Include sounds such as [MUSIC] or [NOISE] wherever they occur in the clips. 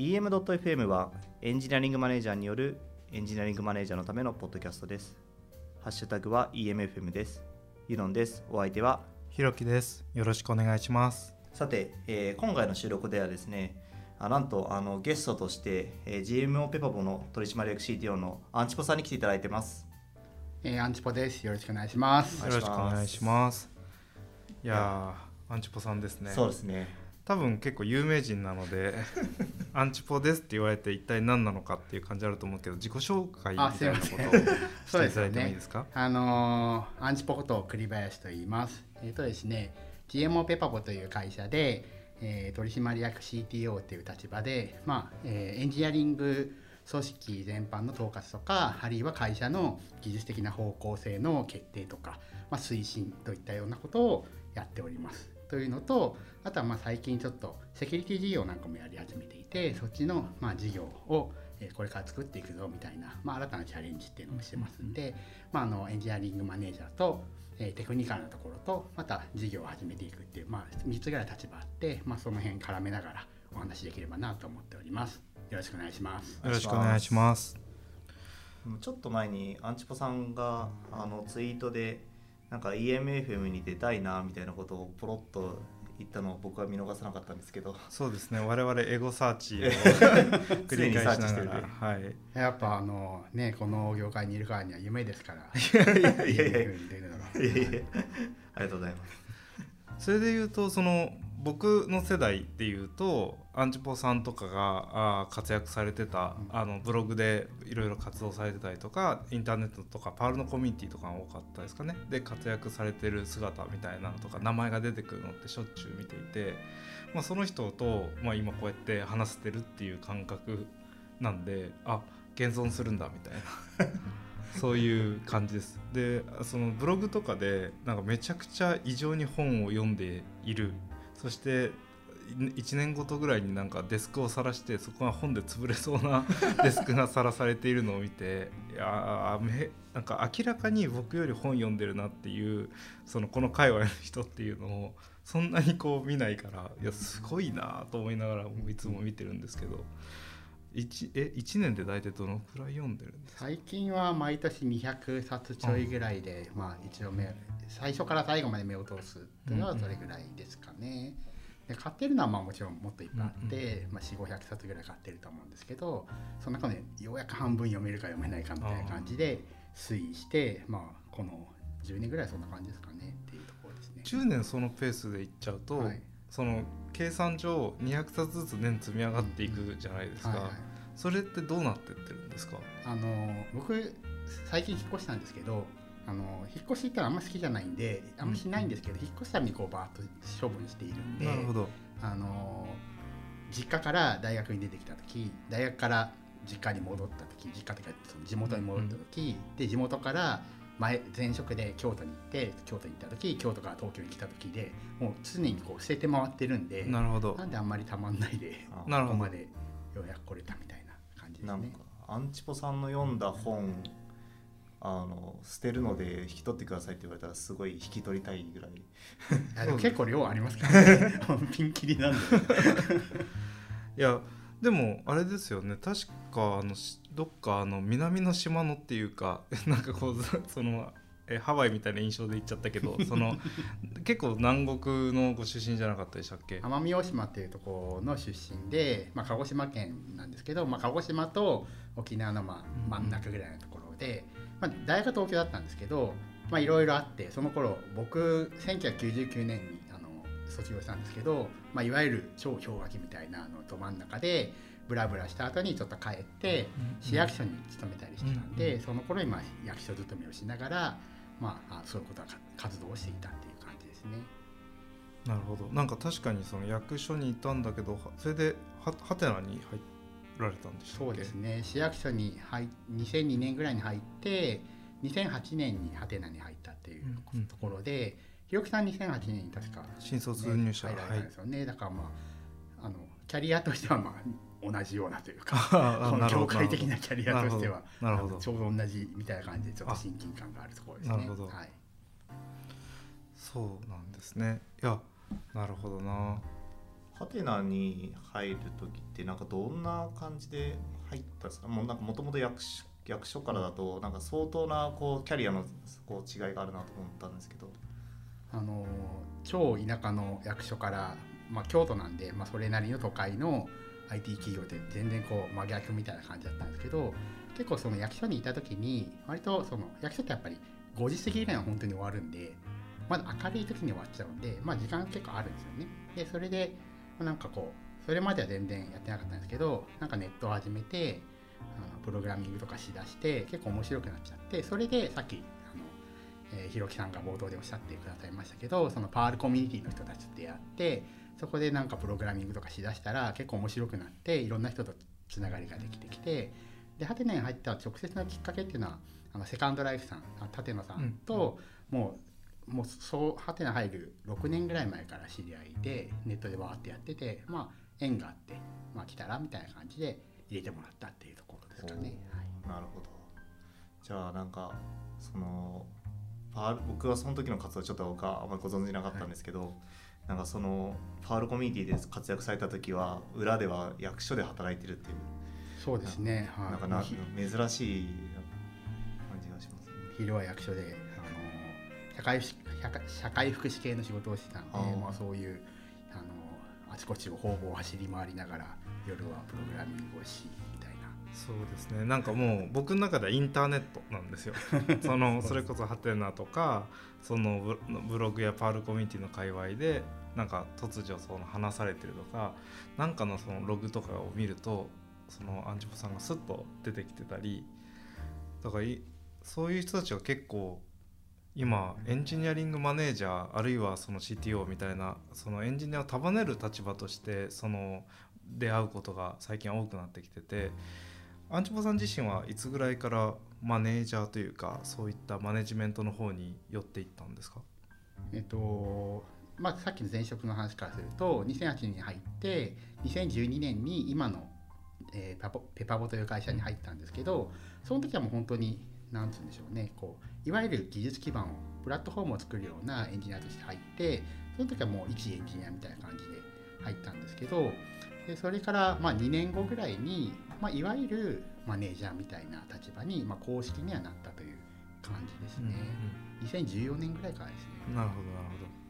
EM.FM はエンジニアリングマネージャーによるエンジニアリングマネージャーのためのポッドキャストです。ハッシュタグは EMFM です。ユノンです。お相手はひろきです。よろしくお願いします。さて、えー今回の収録ではですねあなんとあのゲストとして、えー GMO ペパボの取締役 CTO のアンチポさんに来ていただいてます。えー、アンチポです。よろしくお願いします。はいよろしくお願いします。いやー、アンチポさんですね。そうですね。多分結構有名人なので、[LAUGHS] アンチポですって言われて一体何なのかっていう感じあると思うけど、自己紹介みたいなことをしていただいてもいいねですか。あのーアンチポこと栗林と言います。えっ、とですね、GMO ペパボという会社で、えー取締役 CTO という立場で、まあえーエンジニアリング組織全般の統括とか、あるいは会社の技術的な方向性の決定とか、まあ、推進といったようなことをやっております。というのと、あとはまあ最近ちょっとセキュリティ事業なんかもやり始めていて、そっちのまあ事業をえーこれから作っていくぞみたいな、まあ、新たなチャレンジっていうのをしてますんで、まあ、あのエンジニアリングマネージャーと、えーテクニカルなところとまた事業を始めていくっていう、まあ、3つぐらい立場あって、まあ、その辺絡めながらお話しできればなと思っております。よろしくお願いします。よろしくお願いします。ちょっと前にアンチポさんがあのツイートでなんか EMFM に出たいなみたいなことをポロッと言ったのを僕は見逃さなかったんですけど。そうですね。我々エゴサーチを [LAUGHS] 繰り返しながら、[LAUGHS] はい。やっぱあのねこの業界にいるからには夢ですから。[LAUGHS] いやいやいやいや。いうふうに出るのが。いやいや。ありがとうございます。それで言うとその僕の世代っていうとアンチポさんとかがあー活躍されてた、うん。あのブログでいろいろ活動されてたりとかインターネットとかパールのコミュニティとかが多かったですかね。で活躍されてる姿みたいなのとか名前が出てくるのってしょっちゅう見ていて、まあ、その人と、まあ、今こうやって話せてるっていう感覚なんであ現存するんだみたいな。[LAUGHS] そういう感じです。でそのブログとかでなんかめちゃくちゃ異常に本を読んでいるそして1年ごとぐらいになんかデスクを晒してそこが本で潰れそうな [LAUGHS] デスクが晒されているのを見ていやーめなんか明らかに僕より本読んでるなっていうそのこの界隈の人っていうのをそんなにこう見ないからいやすごいなと思いながらいつも見てるんですけど 1, え1年で大体どのくらい読んでるんですか？最近は毎年200冊ちょいぐらいで、まあ一応目最初から最後まで目を通すっていうのはそれぐらいですかね。で買ってるのはまあもちろんもっといっぱいあって、まあ、4500冊ぐらい買ってると思うんですけどその中でようやく半分読めるか読めないかみたいな感じで推移してまあこの10年ぐらいそんな感じですかねっていうところですね。10年そのペースでいっちゃうと、はい。その計算上200冊ずつ年積み上がっていくじゃないですか、はいはい。それってどうなってってるんですか？あの僕最近引っ越したんですけどあの引っ越しってあんま好きじゃないんであんましないんですけど、引っ越すたびにこうバーッと処分しているんでなるほど。あの実家から大学に出てきた時大学から実家に戻った時実家っていうかその地元に戻った時、で地元から前前職で京都に行って京都に行った時京都から東京に来た時でもう常にこう捨てて回ってるんでなるほど。なんであんまりたまんないでここまでようやく来れたみたいな感じですね。なんか。アンチポさんの読んだ本あの捨てるので引き取ってくださいって言われたらすごい引き取りたいぐらい。でも [LAUGHS] 結構量ありますからね。[LAUGHS] ピンキリなんで。[LAUGHS] いやでもあれですよね。確かあのしどっかあの南の島のっていうかなんかこうそそのえハワイみたいな印象で言っちゃったけどその結構南国のご出身じゃなかったでしたっけ？奄美大島っていうところの出身で、まあ、鹿児島県なんですけど、まあ、鹿児島と沖縄のまあ真ん中ぐらいのところで、まあ、大学は東京だったんですけどまあいろいろあってその頃僕1999年にあの卒業したんですけど、まあ、いわゆる超氷河期みたいなのど真ん中でブラブラした後にちょっと帰って市役所に勤めたりしてたんで、その頃にまあ役所勤めをしながら、まあ、あそういうことはか活動をしていたっていう感じですね。なるほど。なんか確かにその役所にいたんだけどはそれではハテナに入られたんでしそうですね。市役所に入2002年ぐらいに入って2008年にハテナに入ったっていうところで、ひろきさん2008年に確か、新卒入社。入られたんですよね、だからまああのキャリアとしてはまあ同じようなというか [LAUGHS] あこの業界的なキャリアとしてはなるほど。ちょうど同じみたいな感じでちょっと親近感があるところですね。なるほど。はい。そうなんですね。いやなるほどなハテナに入る時ってなんかどんな感じで入ったんですか？もうなんかもともと役所役所からだとなんか相当なこうキャリアのこう違いがあるなと思ったんですけどあの超田舎の役所から、まあ、京都なんで、まあ、それなりの都会の IT 企業って全然こう真逆みたいな感じだったんですけど結構その役所にいた時に割とその役所ってやっぱり5時過ぎぐらいは本当に終わるんでまだ明るい時に終わっちゃうんで、まあ、時間結構あるんですよね。でそれでなんかこうそれまでは全然やってなかったんですけどなんかネットを始めてあのプログラミングとかしだして結構面白くなっちゃってそれでさっきあのえーひろきさんが冒頭でおっしゃってくださいましたけどそのパールコミュニティの人たちと出会ってそこでなんかプログラミングとかしだしたら結構面白くなっていろんな人とつながりができてきてでハテナに入った直接のきっかけっていうのはあのセカンドライフさんあ舘野さんと、もうもうそうハテナ入る6年ぐらい前から知り合いでネットでわーってやっててまあ縁があって、まあ、来たらみたいな感じで入れてもらったっていうところですかね。はい。なるほど。じゃあなんかそのパール僕はその時の活動ちょっと僕はあんまりご存じなかったんですけど、なんかそのパールコミュニティで活躍された時は裏では役所で働いてるっていう、そうですね、はい、なんかなひ珍しい感じがしますね。昼は役所で、あの社会福社会福祉系の仕事をしてたんでまあ、そういう、あのあちこちを方々走り回りながら夜はプログラミングをしみたいな。そうですね。なんかもう僕の中ではインターネットなんですよ。[LAUGHS] そのそれこそハテナとかそのブブログやパールコミュニティの界隈でなんか突如その話されてるとかなんかのそのログとかを見るとそのアンチポさんがスッと出てきてたりだからいそういう人たちが結構今エンジニアリングマネージャーあるいはその CTO みたいなそのエンジニアを束ねる立場としてその出会うことが最近多くなってきててアンチポさん自身はいつぐらいからマネージャーというかそういったマネジメントの方に寄っていったんですか？えっとまあ、さっきの前職の話からすると2008年に入って2012年に今の、えーペパボという会社に入ったんですけどその時はもう本当に何て言うんでしょうねこういわゆる技術基盤をプラットフォームを作るようなエンジニアとして入ってその時はもう一エンジニアみたいな感じで入ったんですけどでそれからまあ2年後ぐらいに、まあ、いわゆるマネージャーみたいな立場に、まあ、公式にはなったという感じですね。2014年ぐらいからですね。なるほどなるほど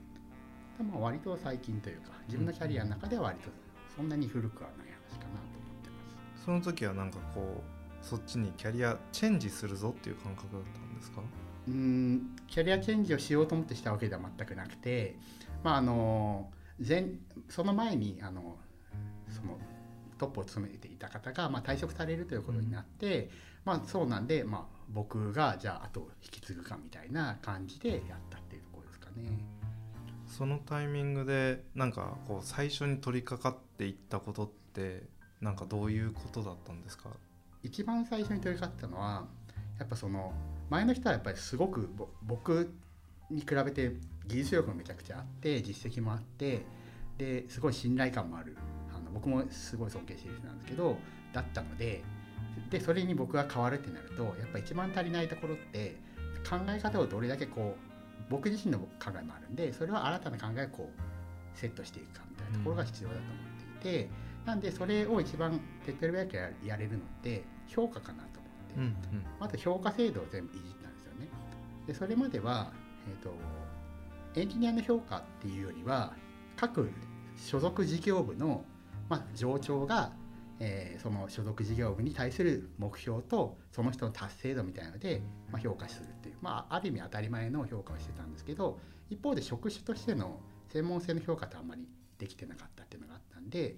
でも割と最近というか自分のキャリアの中では割とそんなに古くはない話かなと思ってます。その時はなんかこうそっちにキャリアチェンジするぞっていう感覚だったんですか？うーんキャリアチェンジをしようと思ってしたわけでは全くなくて、まあ、あの前その前にあのそのトップを務めていた方が、まあ、退職されるということになって、まあ、そうなんで、まあ、僕がじゃああと引き継ぐかみたいな感じでやったっていうところですかね。そのタイミングでなんかこう最初に取り掛かっていったことってなんかどういうことだったんですか？一番最初に取り掛かったのはやっぱその前の人はやっぱりすごく僕に比べて技術力もめちゃくちゃあって実績もあってですごい信頼感もある。あの僕もすごい尊敬してる人なんですけどだったのででそれに僕が変わるってなるとやっぱ一番足りないところって考え方をどれだけこう僕自身の考えもあるんでそれは新たな考えをこうセットしていくかみたいなところが必要だと思っていて、なんでそれを一番手っ取り早くややれるのって評価かなと思って、うんうんまず評価制度を全部いじったんですよね。でそれまでは、えー、とエンジニアの評価っていうよりは各所属事業部の、まあ、上長が、えーその所属事業部に対する目標とその人の達成度みたいなので、まあ、評価するっていう、まあ、ある意味当たり前の評価をしてたんですけど一方で職種としての専門性の評価ってあんまりできてなかったっていうのがあったんで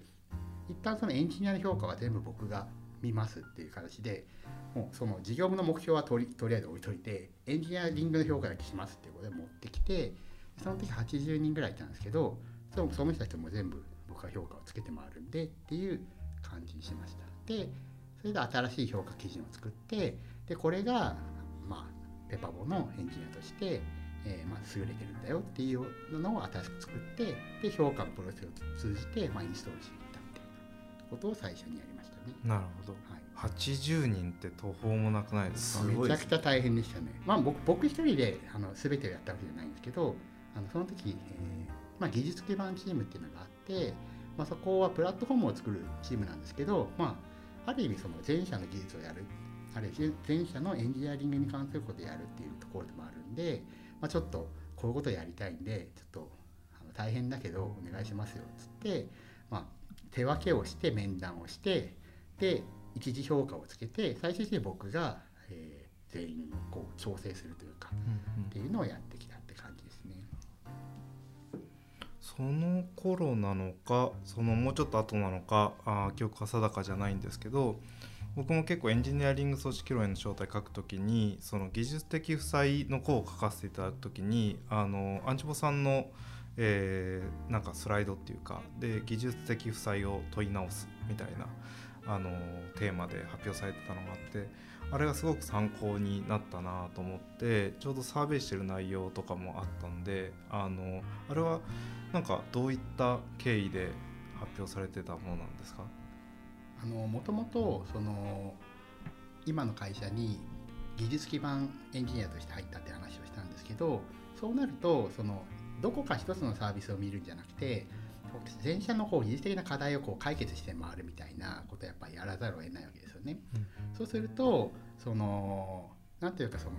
一旦そのエンジニアの評価は全部僕が見ますっていう形でもうその事業部の目標はとりとりあえず置いといてエンジニアリングの評価だけしますっていうことで持ってきてその時80人ぐらいいたんですけどその人たちも全部僕が評価をつけて回るんでっていう感じにしました。でそれで新しい評価基準を作ってでこれがまあペパボのエンジニアとして、えーまあ、優れてるんだよっていうのを新しく作ってで評価のプロセスを通じて、まあ、インストールしていったみたいなことを最初にやりましたね。なるほど。はい。80人って途方もなくないですか？すごいですめちゃくちゃ大変でしたね。まあ僕僕一人であの全てをやったわけじゃないんですけど、あのその時、えーまあ、技術基盤チームっていうのがあって、まあ、そこはプラットフォームを作るチームなんですけど、まあ、ある意味その前者の技術をやる。あるいは前者のエンジニアリングに関することをやるっていうところでもあるんで、まあ、ちょっとこういうことをやりたいんでちょっと大変だけどお願いしますよっつって、まあ、手分けをして面談をしてで一次評価をつけて最終的に僕が、えー、全員をこう調整するというか、っていうのをやってきたって感じですね。その頃なのかそのもうちょっと後なのかあ記憶が定かじゃないんですけど僕も結構エンジニアリング組織論への招待書くときにその技術的負債の項を書かせていただくときにあのアンチボさんの、えー、なんかスライドっていうかで技術的負債を問い直すみたいなあのテーマで発表されてたのがあってあれがすごく参考になったなと思ってちょうどサーベイしてる内容とかもあったんであのあれはなんかどういった経緯で発表されてたものなんですか？あのもともとその今の会社に技術基盤エンジニアとして入ったって話をしたんですけどそうなるとそのどこか一つのサービスを見るんじゃなくて全社のこう技術的な課題をこう解決して回るみたいなことをやっぱりやらざるを得ないわけですよね。うん、そうするとその何ていうかその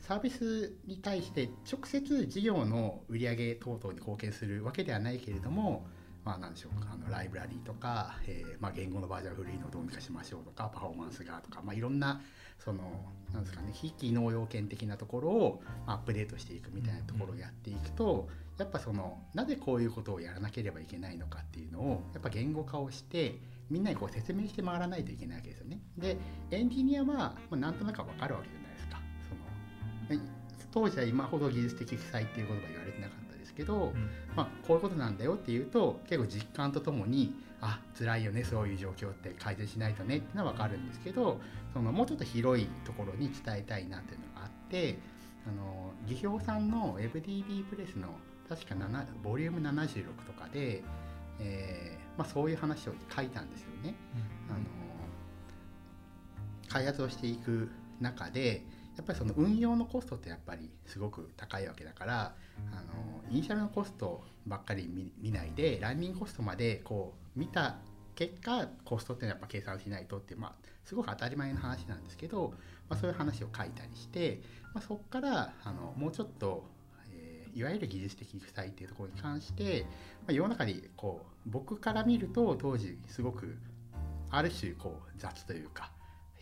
サービスに対して直接事業の売上等々に貢献するわけではないけれどもまあ、何でしょうかあのライブラリーとか、えーまあ、言語のバージョンフリーのどうにかしましょうとかパフォーマンスがとか、まあ、いろんなそのなんですかね非機能要件的なところをアップデートしていくみたいなところをやっていくとやっぱそのなぜこういうことをやらなければいけないのかっていうのをやっぱ言語化をしてみんなにこう説明して回らないといけないわけですよね。でエンジニアは、まあ、なんとなく分かるわけじゃないですか。その当時は今ほど技術的負債っていう言葉言われてなかったですけど、うん、まあ、こういうことなんだよっていうと結構実感とともにあ辛いよねそういう状況って改善しないとねっていうのは分かるんですけどそのもうちょっと広いところに伝えたいなっていうのがあってあの技評さんの FDB プレスの確か7ボリューム76とかで、えーまあ、そういう話を書いたんですよね。うん、あの開発をしていく中でやっぱりその運用のコストってやっぱりすごく高いわけだからあのイニシャルのコストばっかり見ないでランニングコストまでこう見た結果コストっていうのはやっぱ計算しないとってまあすごく当たり前の話なんですけど、まあ、そういう話を書いたりして、まあ、そこからあのもうちょっと、えー、いわゆる技術的負債っていうところに関して、まあ、世の中にこう僕から見ると当時すごくある種こう雑というか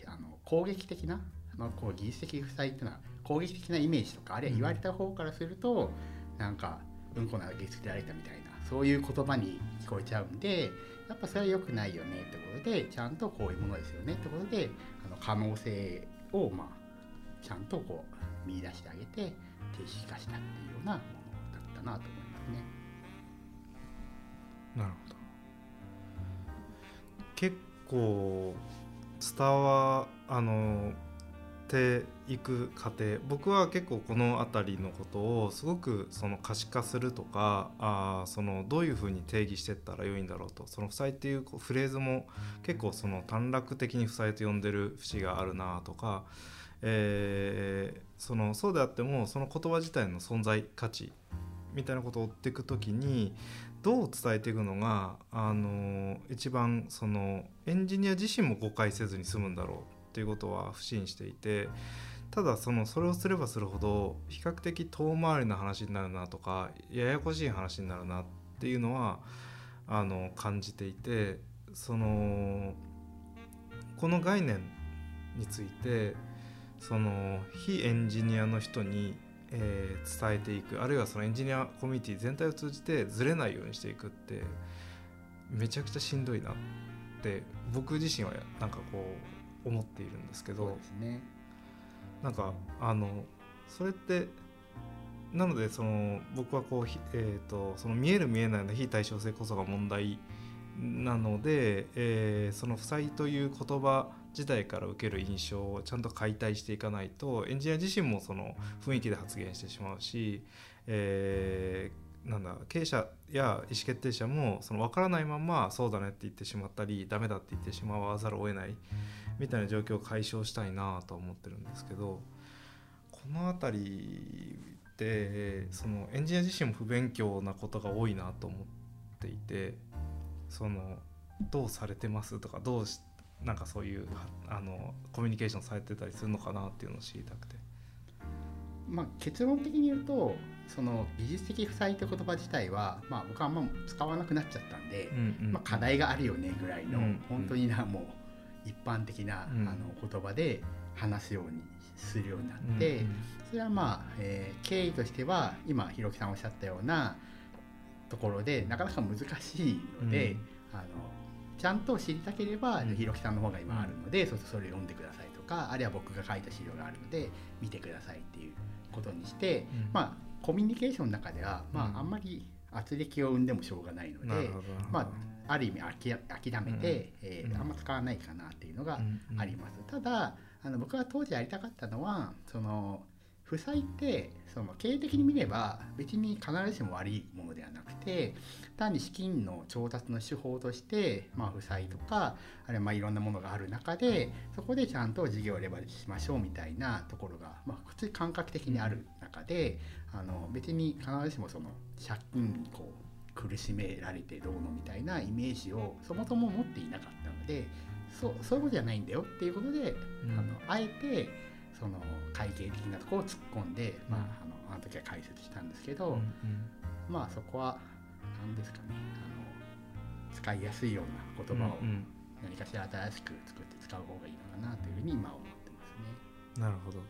あの攻撃的なまあ、こう技術的負債っていうのは攻撃的なイメージとかあるいは言われた方からすると、なんかうんこならげつけられたみたいなそういう言葉に聞こえちゃうんでやっぱそれは良くないよねってことでちゃんとこういうものですよねってことであの可能性をまあちゃんとこう見出してあげて停止化したっていうようなものだったなと思いますね。なるほど結構伝わあのていく過程。僕は結構この辺りのことをすごくその可視化するとかあそのどういうふうに定義していったらよいんだろうと。その負債っていうフレーズも結構その短絡的に負債と呼んでる節があるなとか、えー、そのそうであってもその言葉自体の存在価値みたいなことを追っていく時にどう伝えていくのがあの一番そのエンジニア自身も誤解せずに済むんだろう。っていうことは不信していてただそのそれをすればするほど比較的遠回りな話になるなとかややこしい話になるなっていうのはあの感じていてそのこの概念についてその非エンジニアの人に、えー、伝えていくあるいはそのエンジニアコミュニティ全体を通じてずれないようにしていくってめちゃくちゃしんどいなって僕自身はなんかこう思っているんですけどですねなんかあのそれってなのでその僕はこう、えーと、その見える見えないの非対称性こそが問題なので、えー、その負債という言葉自体から受ける印象をちゃんと解体していかないとエンジニア自身もその雰囲気で発言してしまうし、えー、なんだ経営者や意思決定者もその分からないままそうだねって言ってしまったりダメだって言ってしまわざるを得ない。みたいな状況を解消したいなと思ってるんですけどこの辺りでそのエンジニア自身も不勉強なことが多いなと思っていてそのどうされてますとかどうしなんかそういうはあのコミュニケーションされてたりするのかなっていうのを知りたくて。まあ、結論的に言うとその技術的負債って言葉自体は、まあ、僕はあんま使わなくなっちゃったんで、うんうんまあ、課題があるよねぐらいの、うん本当になもう一般的な、うん。あの言葉で話すようにするようになって、うんうんそれはまあ、えー経緯としては今ひろきさんおっしゃったようなところでなかなか難しいので、あのちゃんと知りたければ、うん。ひろきさんの方が今あるので、そうそれを読んでくださいとかあるいは僕が書いた資料があるので見てくださいっていうことにして、うん。まあコミュニケーションの中では、まうん。あ、あんまり圧力を生んでもしょうがないので、まあ、ある意味諦諦めて、うんえーうん。あんま使わないかなっていうのがあります。ただあの僕が当時やりたかったのはその負債ってその経営的に見れば別に必ずしも悪いものではなくて単に資金の調達の手法として、まあ、負債とかあるいはまあいろんなものがある中でそこでちゃんと事業をレバレッジしましょうみたいなところが、まあ、普通に感覚的にある中であの別に必ずしもその借金にこう苦しめられてどうのみたいなイメージをそもそも持っていなかったのでそうそういうことじゃないんだよっていうことで、うん。あのあえてその会計的なところを突っ込んで、まあ、うん。あのあの時は解説したんですけど、うんうん。まあそこは何ですかねあの使いやすいような言葉を何かしら新しく作って使う方がいいのかなというふうに今は思ってますね。なるほど。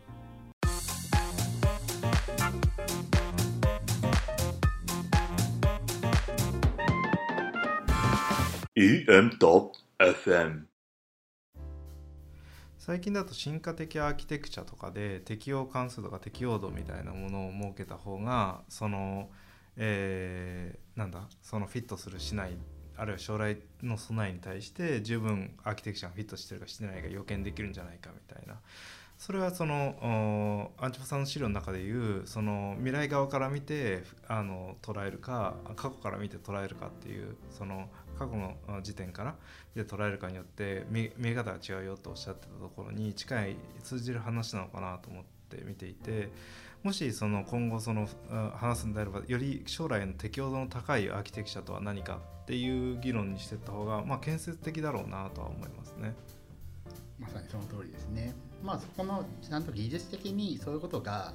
EM.FM 最近だと進化的アーキテクチャとかで適用関数とか適用度みたいなものを設けた方がその、えーなんだそのフィットするしないあるいは将来の備えに対して十分アーキテクチャがフィットしてるかしてないか予見できるんじゃないかみたいな。それはそのアンチョパさんの資料の中でいうその未来側から見てあの捉えるか過去から見て捉えるかっていうその過去の時点からで捉えるかによって見え方が違うよとおっしゃってたところに近い通じる話なのかなと思って見ていてもしその今後その話すんであればより将来の適応度の高いアーキテクチャとは何かっていう議論にしていった方がまあ建設的だろうなとは思いますね。まさにその通りですね。まあそこのちゃんと技術的にそういうことが、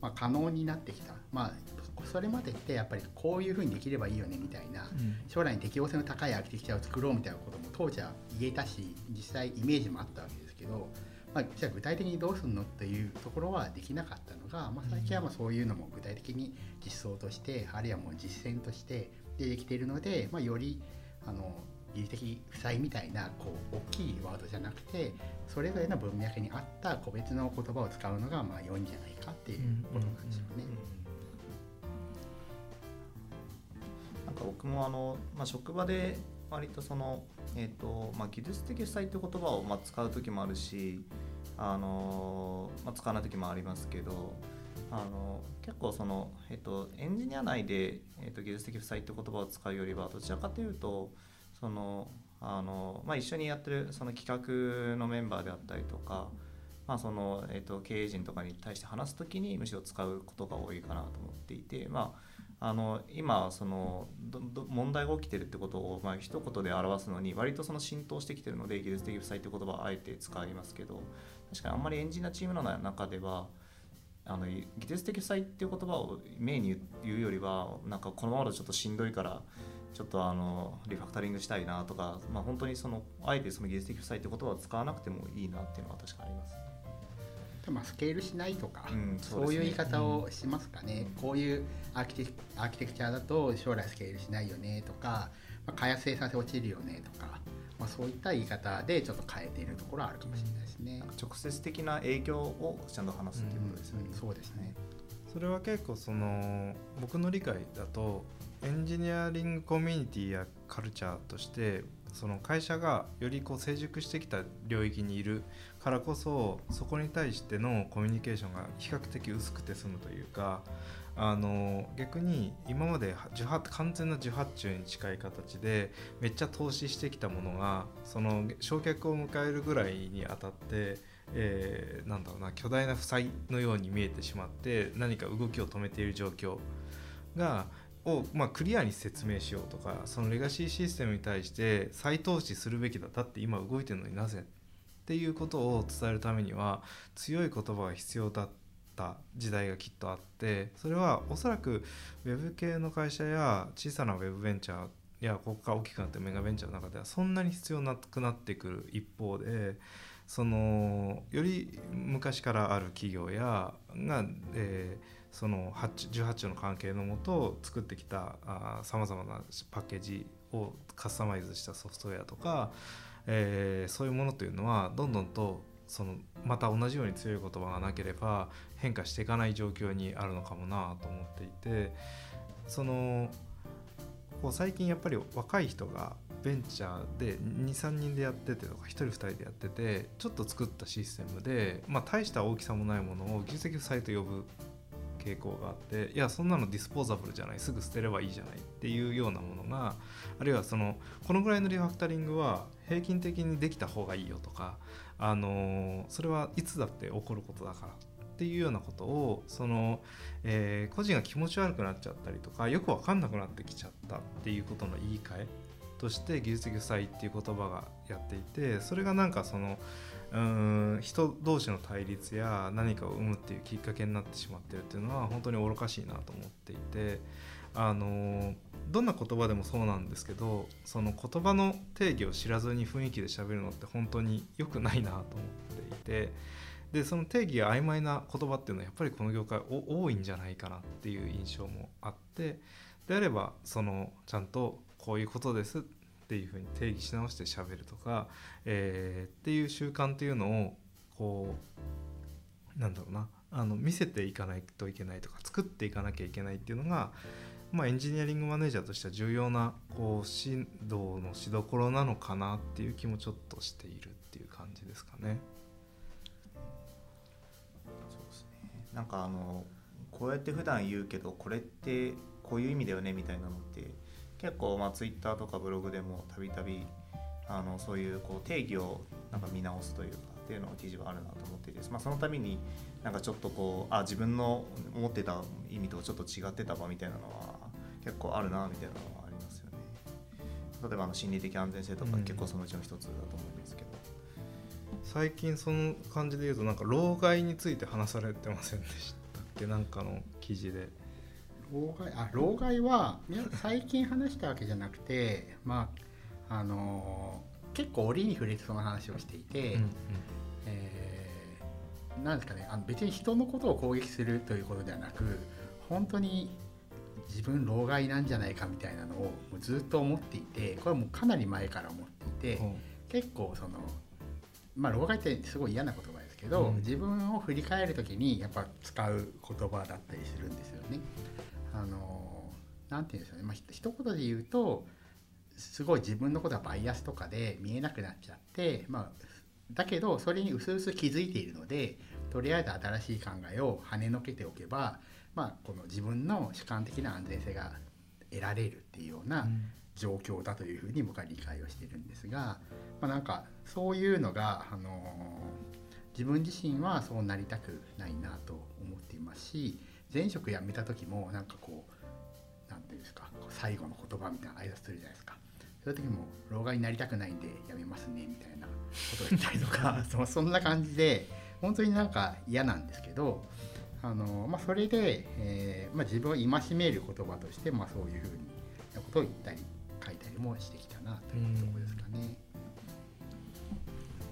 まあ、可能になってきた。まあそれまでってやっぱりこういうふうにできればいいよねみたいな将来に適応性の高いアーキテクチャを作ろうみたいなことも当時は言えたし実際イメージもあったわけですけど、まあ、じゃあ具体的にどうするのっていうところはできなかったのが、まあ、最近はまあそういうのも具体的に実装としてあるいはもう実践として出てきているので、まあ、よりあの技術的負債みたいなこう大きいワードじゃなくてそれぞれの文脈に合った個別の言葉を使うのがまあ良いんじゃないかっていうことなんでしょうね。なん。か僕もあの、まあ、職場で割とその、えーとまあ、技術的負債って言葉をまあ使う時もあるしあの、まあ、使わない時もありますけどあの結構その、えー、とエンジニア内で、えー、と技術的負債って言葉を使うよりはどちらかというとそのあの、まあ、一緒にやってるその企画のメンバーであったりとか、まあそのえー、と経営陣とかに対して話す時にむしろ使うことが多いかなと思っていて、まあ、あの今そのど問題が起きてるってことを、まあ一言で表すのに割とその浸透してきてるので技術的負債って言葉をあえて使いますけど確かにあんまりエンジニアチームの中ではあの技術的負債っていう言葉をメインに言うよりはなんかこのままだとちょっとしんどいからちょっとあのリファクタリングしたいなとか、まあ、本当にそのあえてその技術的負債って言葉を使わなくてもいいなっていうのは確かありますね。まあ、スケールしないとか、うんそういう言い方をしますかね、こういうアーキテクアーキテクチャだと将来スケールしないよねとか、まあ、開発生産性落ちるよねとか、まあ、そういった言い方でちょっと変えているところはあるかもしれないですね。直接的な影響をちゃんと話すっていうことですよね。うんそうですね。それは結構その僕の理解だとエンジニアリングコミュニティやカルチャーとしてその会社がよりこう成熟してきた領域にいるからこそそこに対してのコミュニケーションが比較的薄くて済むというかあの逆に今まで受発完全な受発注に近い形でめっちゃ投資してきたものがその焼却を迎えるぐらいにあたってえーなんだろうな巨大な負債のように見えてしまって何か動きを止めている状況がを、まあ、クリアに説明しようとかそのレガシーシステムに対して再投資するべきだだって今動いてるのになぜっていうことを伝えるためには強い言葉が必要だった時代がきっとあってそれはおそらくウェブ系の会社や小さなウェブベンチャーやここから大きくなってメガベンチャーの中ではそんなに必要なくなってくる一方でそのより昔からある企業やが、えーその18兆の関係のもと作ってきたさまざまなパッケージをカスタマイズしたソフトウェアとか、えー、そういうものというのはどんどんとそのまた同じように強い言葉がなければ変化していかない状況にあるのかもなと思っていてそのこう最近やっぱり若い人がベンチャーで23人でやっててとか1人2人でやっててちょっと作ったシステムで、まあ、大した大きさもないものを技術的負債と呼ぶ傾向があっていやそんなのディスポーザブルじゃないすぐ捨てればいいじゃないっていうようなものがあるいはそのこのぐらいのリファクタリングは平均的にできた方がいいよとか、あのそれはいつだって起こることだからっていうようなことをその、えー、個人が気持ち悪くなっちゃったりとかよく分かんなくなってきちゃったっていうことの言い換えとして技術的負債っていう言葉がやっていてそれがなんかそのうん人同士の対立や何かを生むっていうきっかけになってしまってるっていうのは本当に愚かしいなと思っていてあのどんな言葉でもそうなんですけどその言葉の定義を知らずに雰囲気で喋るのって本当に良くないなと思っていてでその定義が曖昧な言葉っていうのはやっぱりこの業界多いんじゃないかなっていう印象もあってであればそのちゃんとこういうことですっていうふうに定義し直してしゃべるとか、えー、っていう習慣っていうのをこうなんだろうなあの見せていかないといけないとか作っていかなきゃいけないっていうのが、まあ、エンジニアリングマネージャーとしては重要なこう指導のしどころなのかなっていう気もちょっとしているっていう感じですかね。そうですねなんかあのこうやって普段言うけどこれってこういう意味だよねみたいなのって結構まあツイッターとかブログでもたびたびあのそういうこう定義をなんか見直すというかっていうのを記事はあるなと思っていて、まあ、そのためになんかちょっとこうあ自分の思ってた意味とちょっと違ってた場みたいなのは結構あるなみたいなのはありますよね。例えばあの心理的安全性とか結構そのうちの一つだと思うんですけど、うん、最近その感じで言うとなんか老害について話されてませんでしたっけ？なんかの記事で。老害？あ老害は最近話したわけじゃなくて [LAUGHS] まああのー、結構折に触れてその話をしていて、うんうん、えー、なんですかねあの別に人のことを攻撃するということではなく本当に自分老害なんじゃないかみたいなのをずっと思っていてこれもかなり前から思っていて、う。ん、結構そのまあ老害ってすごい嫌な言葉ですけど、うん、自分を振り返る時にやっぱ使う言葉だったりするんですよね。あのなんて言うんですよね、まあ、一言で言うとすごい自分のことはバイアスとかで見えなくなっちゃって、まあ、だけどそれにうすうす気づいているのでとりあえず新しい考えを跳ねのけておけば、まあ、この自分の主観的な安全性が得られるっていうような状況だというふうに僕は理解をしているんですが、まあ、なんかそういうのが、あの自分自身はそうなりたくないなと思っていますし前職辞めた時もなんかこう何て言うんですか最後の言葉みたいな挨拶するじゃないですか。そういう時も老害になりたくないんで辞めますねみたいなことを言ったりとか [LAUGHS] そそんな感じで本当になんか嫌なんですけどあの、まあ、それで、えーまあ、自分を戒める言葉として、まあ、そういうふうなことを言ったり書いたりもしてきたなというところですかね。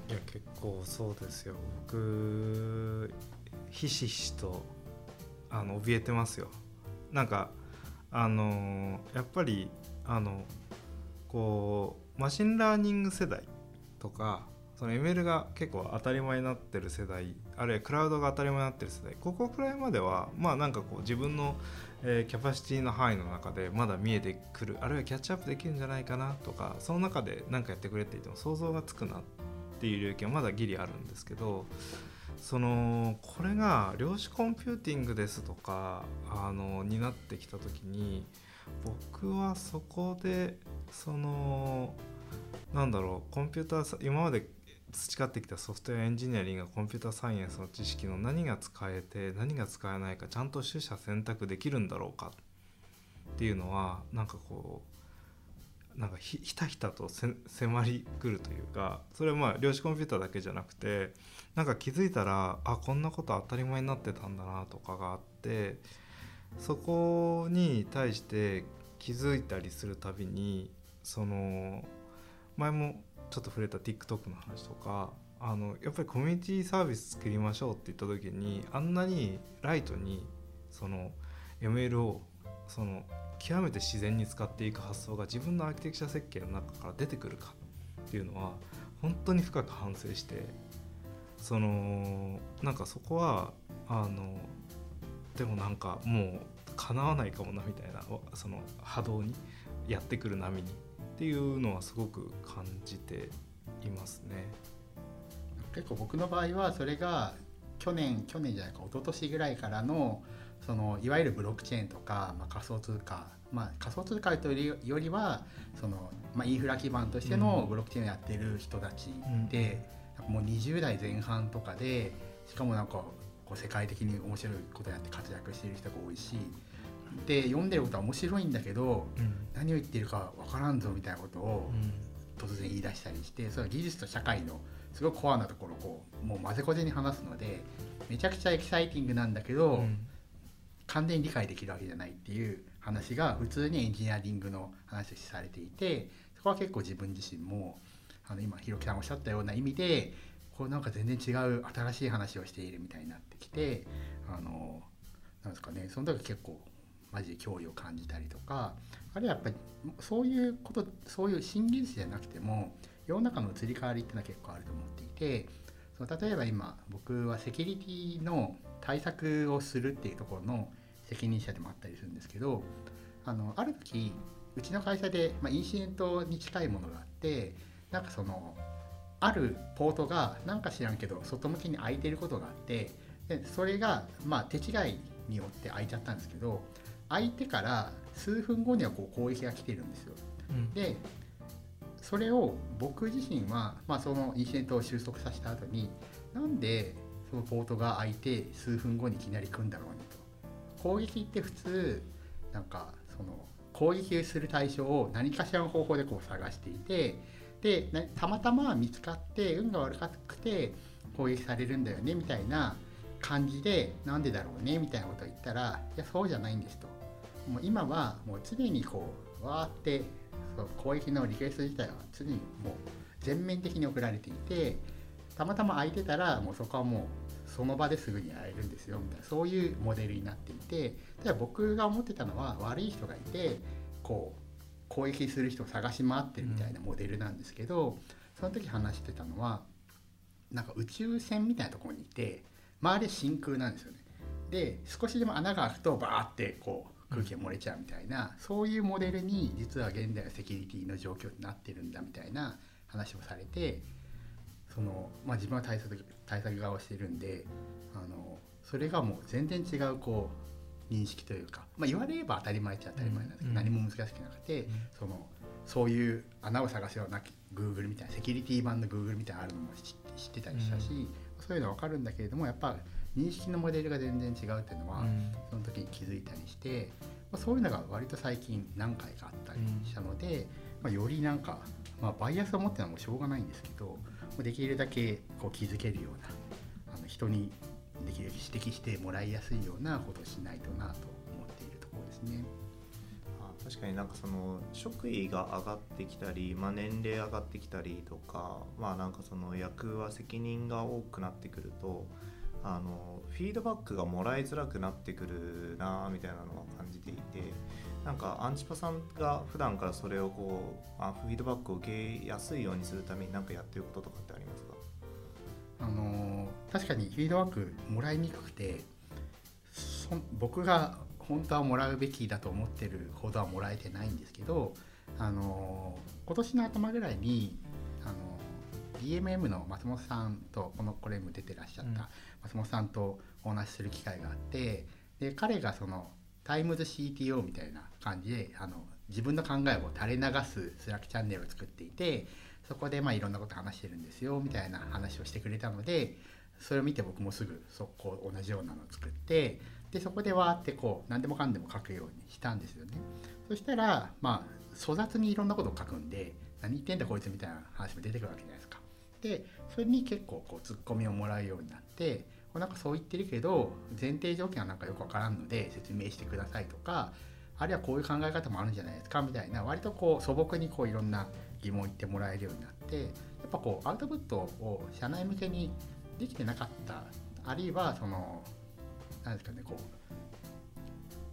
いや結構そうですよ僕ひしひしとあの怯えてますよなんかあのやっぱりあのこう machine learning 世代とかその ML が結構当たり前になってる世代あるいはクラウドが当たり前になってる世代。ここくらいまではまあなんかこう自分の、えー、キャパシティの範囲の中でまだ見えてくるあるいはキャッチアップできるんじゃないかなとかその中で何かやってくれって言っても想像がつくなっていう領域はまだギリあるんですけどそのこれが量子コンピューティングですとかあのになってきた時に僕はそこでそのなんだろうコンピューター今まで培ってきたソフトウェアエンジニアリングコンピューターサイエンスの知識の何が使えて何が使えないかちゃんと取捨選択できるんだろうかっていうのはなんかこうなんかひひたひたとせ迫りくるというかそれはまあ量子コンピューターだけじゃなくてなんか気づいたらあこんなこと当たり前になってたんだなとかがあってそこに対して気づいたりするたびにその前もちょっと触れた TikTok の話とかあのやっぱりコミュニティサービス作りましょうって言った時にあんなにライトにその ML をその極めて自然に使っていく発想が自分のアーキテクチャ設計の中から出てくるかっていうのは本当に深く反省してそのなんかそこはあのでもなんかもう叶わないかもなみたいなその波動にやってくる波にっていうのはすごく感じていますね。結構僕の場合はそれが去年去年じゃないか一昨年ぐらいからのそのいわゆるブロックチェーンとか、まあ、仮想通貨、まあ、仮想通貨というよりはその、まあ、インフラ基盤としてのブロックチェーンをやってる人たちで、うん、もう20代前半とかでしかもなんかこう世界的に面白いことやって活躍している人が多いしで読んでることは面白いんだけど、うん、何を言ってるか分からんぞみたいなことを突然言い出したりしてそれは技術と社会のすごいコアなところをこうもう混ぜこぜに話すのでめちゃくちゃエキサイティングなんだけど、うん、完全に理解できるわけじゃないっていう話が普通にエンジニアリングの話としてされていてそこは結構自分自身もあの今ひろきさんおっしゃったような意味でこうなんか全然違う新しい話をしているみたいになってきてあのなんですかねその時結構マジで脅威を感じたりとかあるいはやっぱりそういうことそういう新技術じゃなくても世の中の移り変わりっていうのは結構あると思っていてその例えば今僕はセキュリティの対策をするっていうところの責任者でもあったりするんですけどあのある時うちの会社で、まあ、インシデントに近いものがあってなんかそのあるポートがなんか知らんけど外向きに開いてることがあってでそれがまあ手違いによって開いちゃったんですけど開いてから数分後にはこう攻撃が来てるんですよ。うん、でそれを僕自身は、まあ、そのインシデントを収束させた後になんでそのポートが開いて数分後にいきなり来るんだろうねと。攻撃って普通なんかその攻撃する対象を何かしらの方法でこう探していてでたまたま見つかって運が悪くて攻撃されるんだよねみたいな感じでなんでだろうねみたいなことを言ったらいやそうじゃないんですともう今はもう常にこうわーってそう攻撃のリクエスト自体は常にもう全面的に送られていてたまたま空いてたらもうそこはもうその場ですぐにやれるんですよみたいなそういうモデルになっていてただ僕が思ってたのは悪い人がいてこう攻撃する人を探し回ってるみたいなモデルなんですけど、その時話してたのはなんか宇宙船みたいなところにいて周り真空なんですよね。で少しでも穴が開くとバーってこう空気が漏れちゃうみたいなそういうモデルに実は現在のセキュリティの状況になってるんだみたいな話をされてその、まあ、自分は対策対策側をしてるんであのそれがもう全然違うこう認識というか、まあ、言われれば当たり前っちゃ当たり前なんですけど、うん、何も難しくなくて、うん、そのそういう穴を探せばなき Google みたいなセキュリティ版の Google みたいなのあるのも知ってたりしたし、うん、そういうのは分かるんだけれどもやっぱ認識のモデルが全然違うっていうのは、その時に気づいたりして、まあ、そういうのが割と最近何回かあったりしたので、まあ、よりなんか、まあ、バイアスを持ってるのもしょうがないんですけどできるだけこう気づけるようなあの人にできる指摘してもらいやすいようなことをしないとなと思っているところですね。確かになんかその職位が上がってきたり、まあ、年齢上がってきたりとかまあなんかその役は責任が多くなってくるとあのフィードバックがもらいづらくなってくるなみたいなのは感じていてなんかアンチパさんが普段からそれをこうあフィードバックを受けやすいようにするために何かやってることとかってありますか？あの確かにフィードバックもらいにくくて僕が本当はもらうべきだと思ってるほどはもらえてないんですけどあの今年の頭ぐらいにあの DMM の松本さんとこのこれも出てらっしゃった松本さんとお話しする機会があってで彼がそのタイムズ CTO みたいな感じであの自分の考えを垂れ流す Slack チャンネルを作っていてそこでまあいろんなこと話してるんですよみたいな話をしてくれたのでそれを見て僕もすぐ速攻同じようなのを作ってでそこでわーってこう何でもかんでも書くようにしたんですよね。そしたらまあ粗雑にいろんなことを書くんで何言ってんだこいつみたいな話も出てくるわけじゃないですか。でそれに結構こうツッコミをもらうようになってなんかそう言ってるけど前提条件はなんかよくわからんので説明してくださいとかあるいはこういう考え方もあるんじゃないですかみたいな割とこう素朴にこういろんな疑問を言ってもらえるようになってやっぱこうアウトプットを社内向けにできてなかったあるいはその何ですかねこう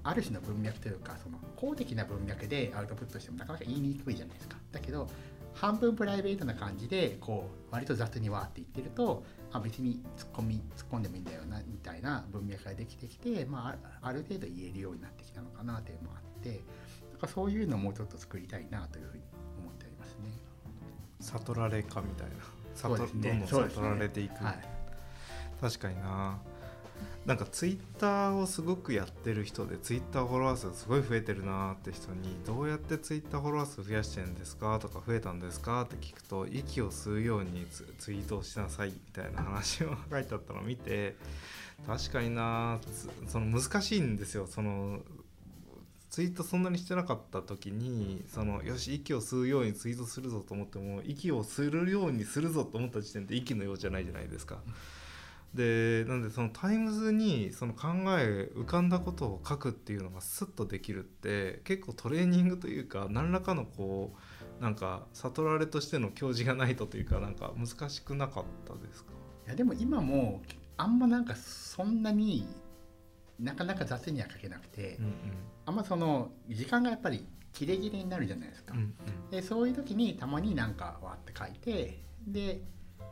ある種の文脈というかその公的な文脈でアウトプットしてもなかなか言いにくいじゃないですか。だけど半分プライベートな感じでこう割と雑にわーって言ってるとあ別に突っ込み突っ込んでもいいんだよなみたいな文脈ができてきて、まあ、ある程度言えるようになってきたのかなというのもあってなんかそういうのをもうちょっと作りたいなというふうに思っておりますね。悟られかみたいな。そうですね。どんどん悟られていく、はい。確かにななんかツイッターをすごくやってる人でツイッターフォロワー数すごい増えてるなって人にどうやってツイッターフォロワー数増やしてんですかとか増えたんですかって聞くと息を吸うようにツイートをしなさいみたいな話を書いてあったのを見て確かになその難しいんですよそのツイートそんなにしてなかった時にそのよし息を吸うようにツイートするぞと思っても息をするようにするぞと思った時点で息のようじゃないじゃないですか。でなんでその times にその考え浮かんだことを書くっていうのがスッとできるって結構トレーニングというか何らかのこうなんかサトラレとしての矜持がないとというかなんか難しくなかったですか？いやでも今もあんまなんかそんなになかなか雑には書けなくて、うんあんまその時間がやっぱり切れ切れになるじゃないですか、うんうん。でそういう時にたまになんかわーって書いてで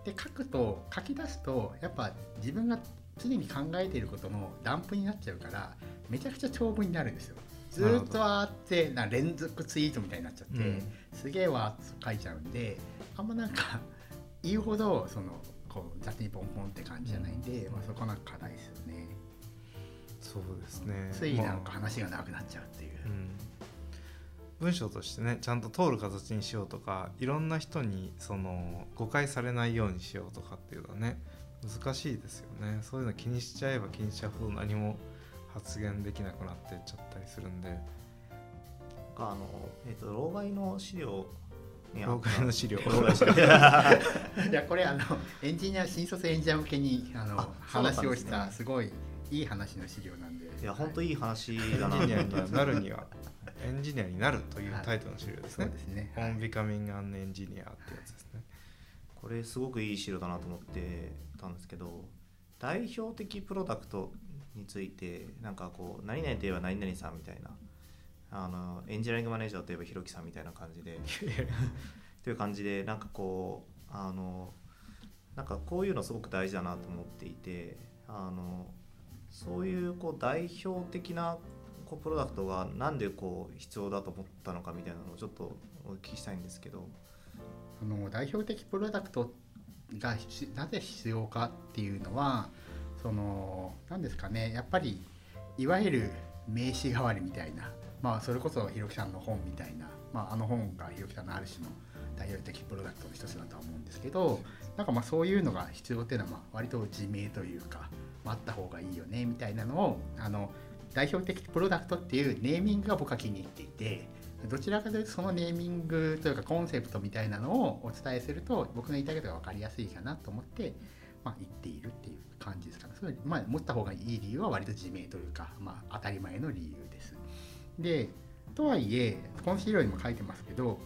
で書くと書き出すとやっぱ自分が常に考えていることのダンプになっちゃうからめちゃくちゃ長文になるんですよ。ずーっとあってな連続ツイートみたいになっちゃって、うん。すげえわー書いちゃうんであんまなんか [LAUGHS] 言うほどそのこう雑にポンポンって感じじゃないんで、まあ、そこなんか課題ですよね。そうですね。ついなんかまあ話がなくなっちゃうっていう、うん文章としてねちゃんと通る形にしようとかいろんな人にその誤解されないようにしようとかっていうのはね難しいですよね。そういうの気にしちゃえば気にしちゃうほど何も発言できなくなってっちゃったりするんで。あの、えっと老害の資料にあ老害の資料。[LAUGHS] いやこれあのエンジニア新卒エンジニア向けにあの話をしたすごいいい話の資料なんで。いや本当いいい話エだな。ンジニアにはなるにはエンジニアになるというタイトルの資料ですねそうで。すね、オンはいビカミングアンエンジニアってやつですね。これすごくいい資料だなと思ってたんですけど代表的プロダクトについてなんかこう何々といえば何々さんみたいなあのエンジニアリングマネージャーといえばひろきさんみたいな感じで [LAUGHS] という感じでなんかこうあのなんかこういうのすごく大事だなと思っていてあのそういうこう代表的なこうプロダクトがなんでこう必要だと思ったのかみたいなのをちょっとお聞きしたいんですけど。あの代表的プロダクトがなぜ必要かっていうのはその何ですかね。やっぱりいわゆる名刺代わりみたいな。まあそれこそひろきさんの本みたいな、まあ、あの本がひろきさんのある種の代表的プロダクトの一つだとは思うんですけどなんかまあそういうのが必要っていうのはまあ割と自明というか、まあ、あった方がいいよねみたいなのをあの代表的プロダクトっていうネーミングが僕は気に入っていてどちらかというとそのネーミングというかコンセプトみたいなのをお伝えすると僕の言いたいことが分かりやすいかなと思って、まあ、言っているっていう感じですかね。それまあ、持った方がいい理由は割と自明というか、まあ、当たり前の理由です。でとはいえこの資料にも書いてますけど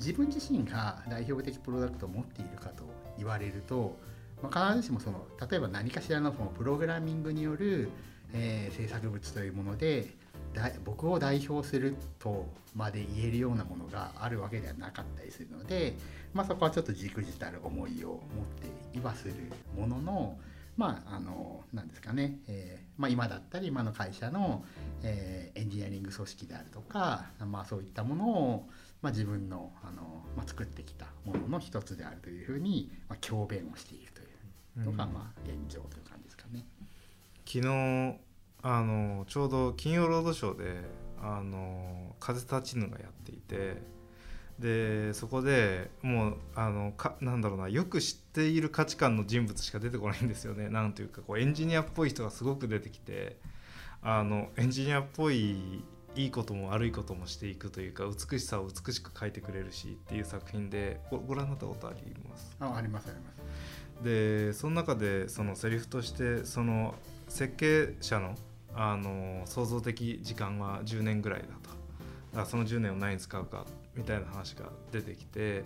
自分自身が代表的プロダクトを持っているかと言われると、まあ、必ずしもその例えば何かしらのそのプログラミングによる、えー制作物というものでだ僕を代表するとまで言えるようなものがあるわけではなかったりするので、まあ、そこはちょっとじくじたる思いを持っていはするもののまああのなんですかね、えーまあ、今だったり今の会社の、えーエンジニアリング組織であるとか、まあ、そういったものを、まあ、自分のあの、まあ、作ってきたものの一つであるというふうに、まあ、強弁をしているというのが、うんまあ、現状という感じ。昨日あのちょうど金曜ロードショーであの風立ちぬがやっていてでそこでもうあのかなんだろうなよく知っている価値観の人物しか出てこないんですよね。なんというかこうエンジニアっぽい人がすごく出てきてあのエンジニアっぽいいいことも悪いこともしていくというか美しさを美しく描いてくれるしっていう作品でごご覧になったことあります？あありますあります。でその中でそのセリフとしてその設計者のあの創造的時間は10年ぐらいだと。だからその10年を何に使うかみたいな話が出てきて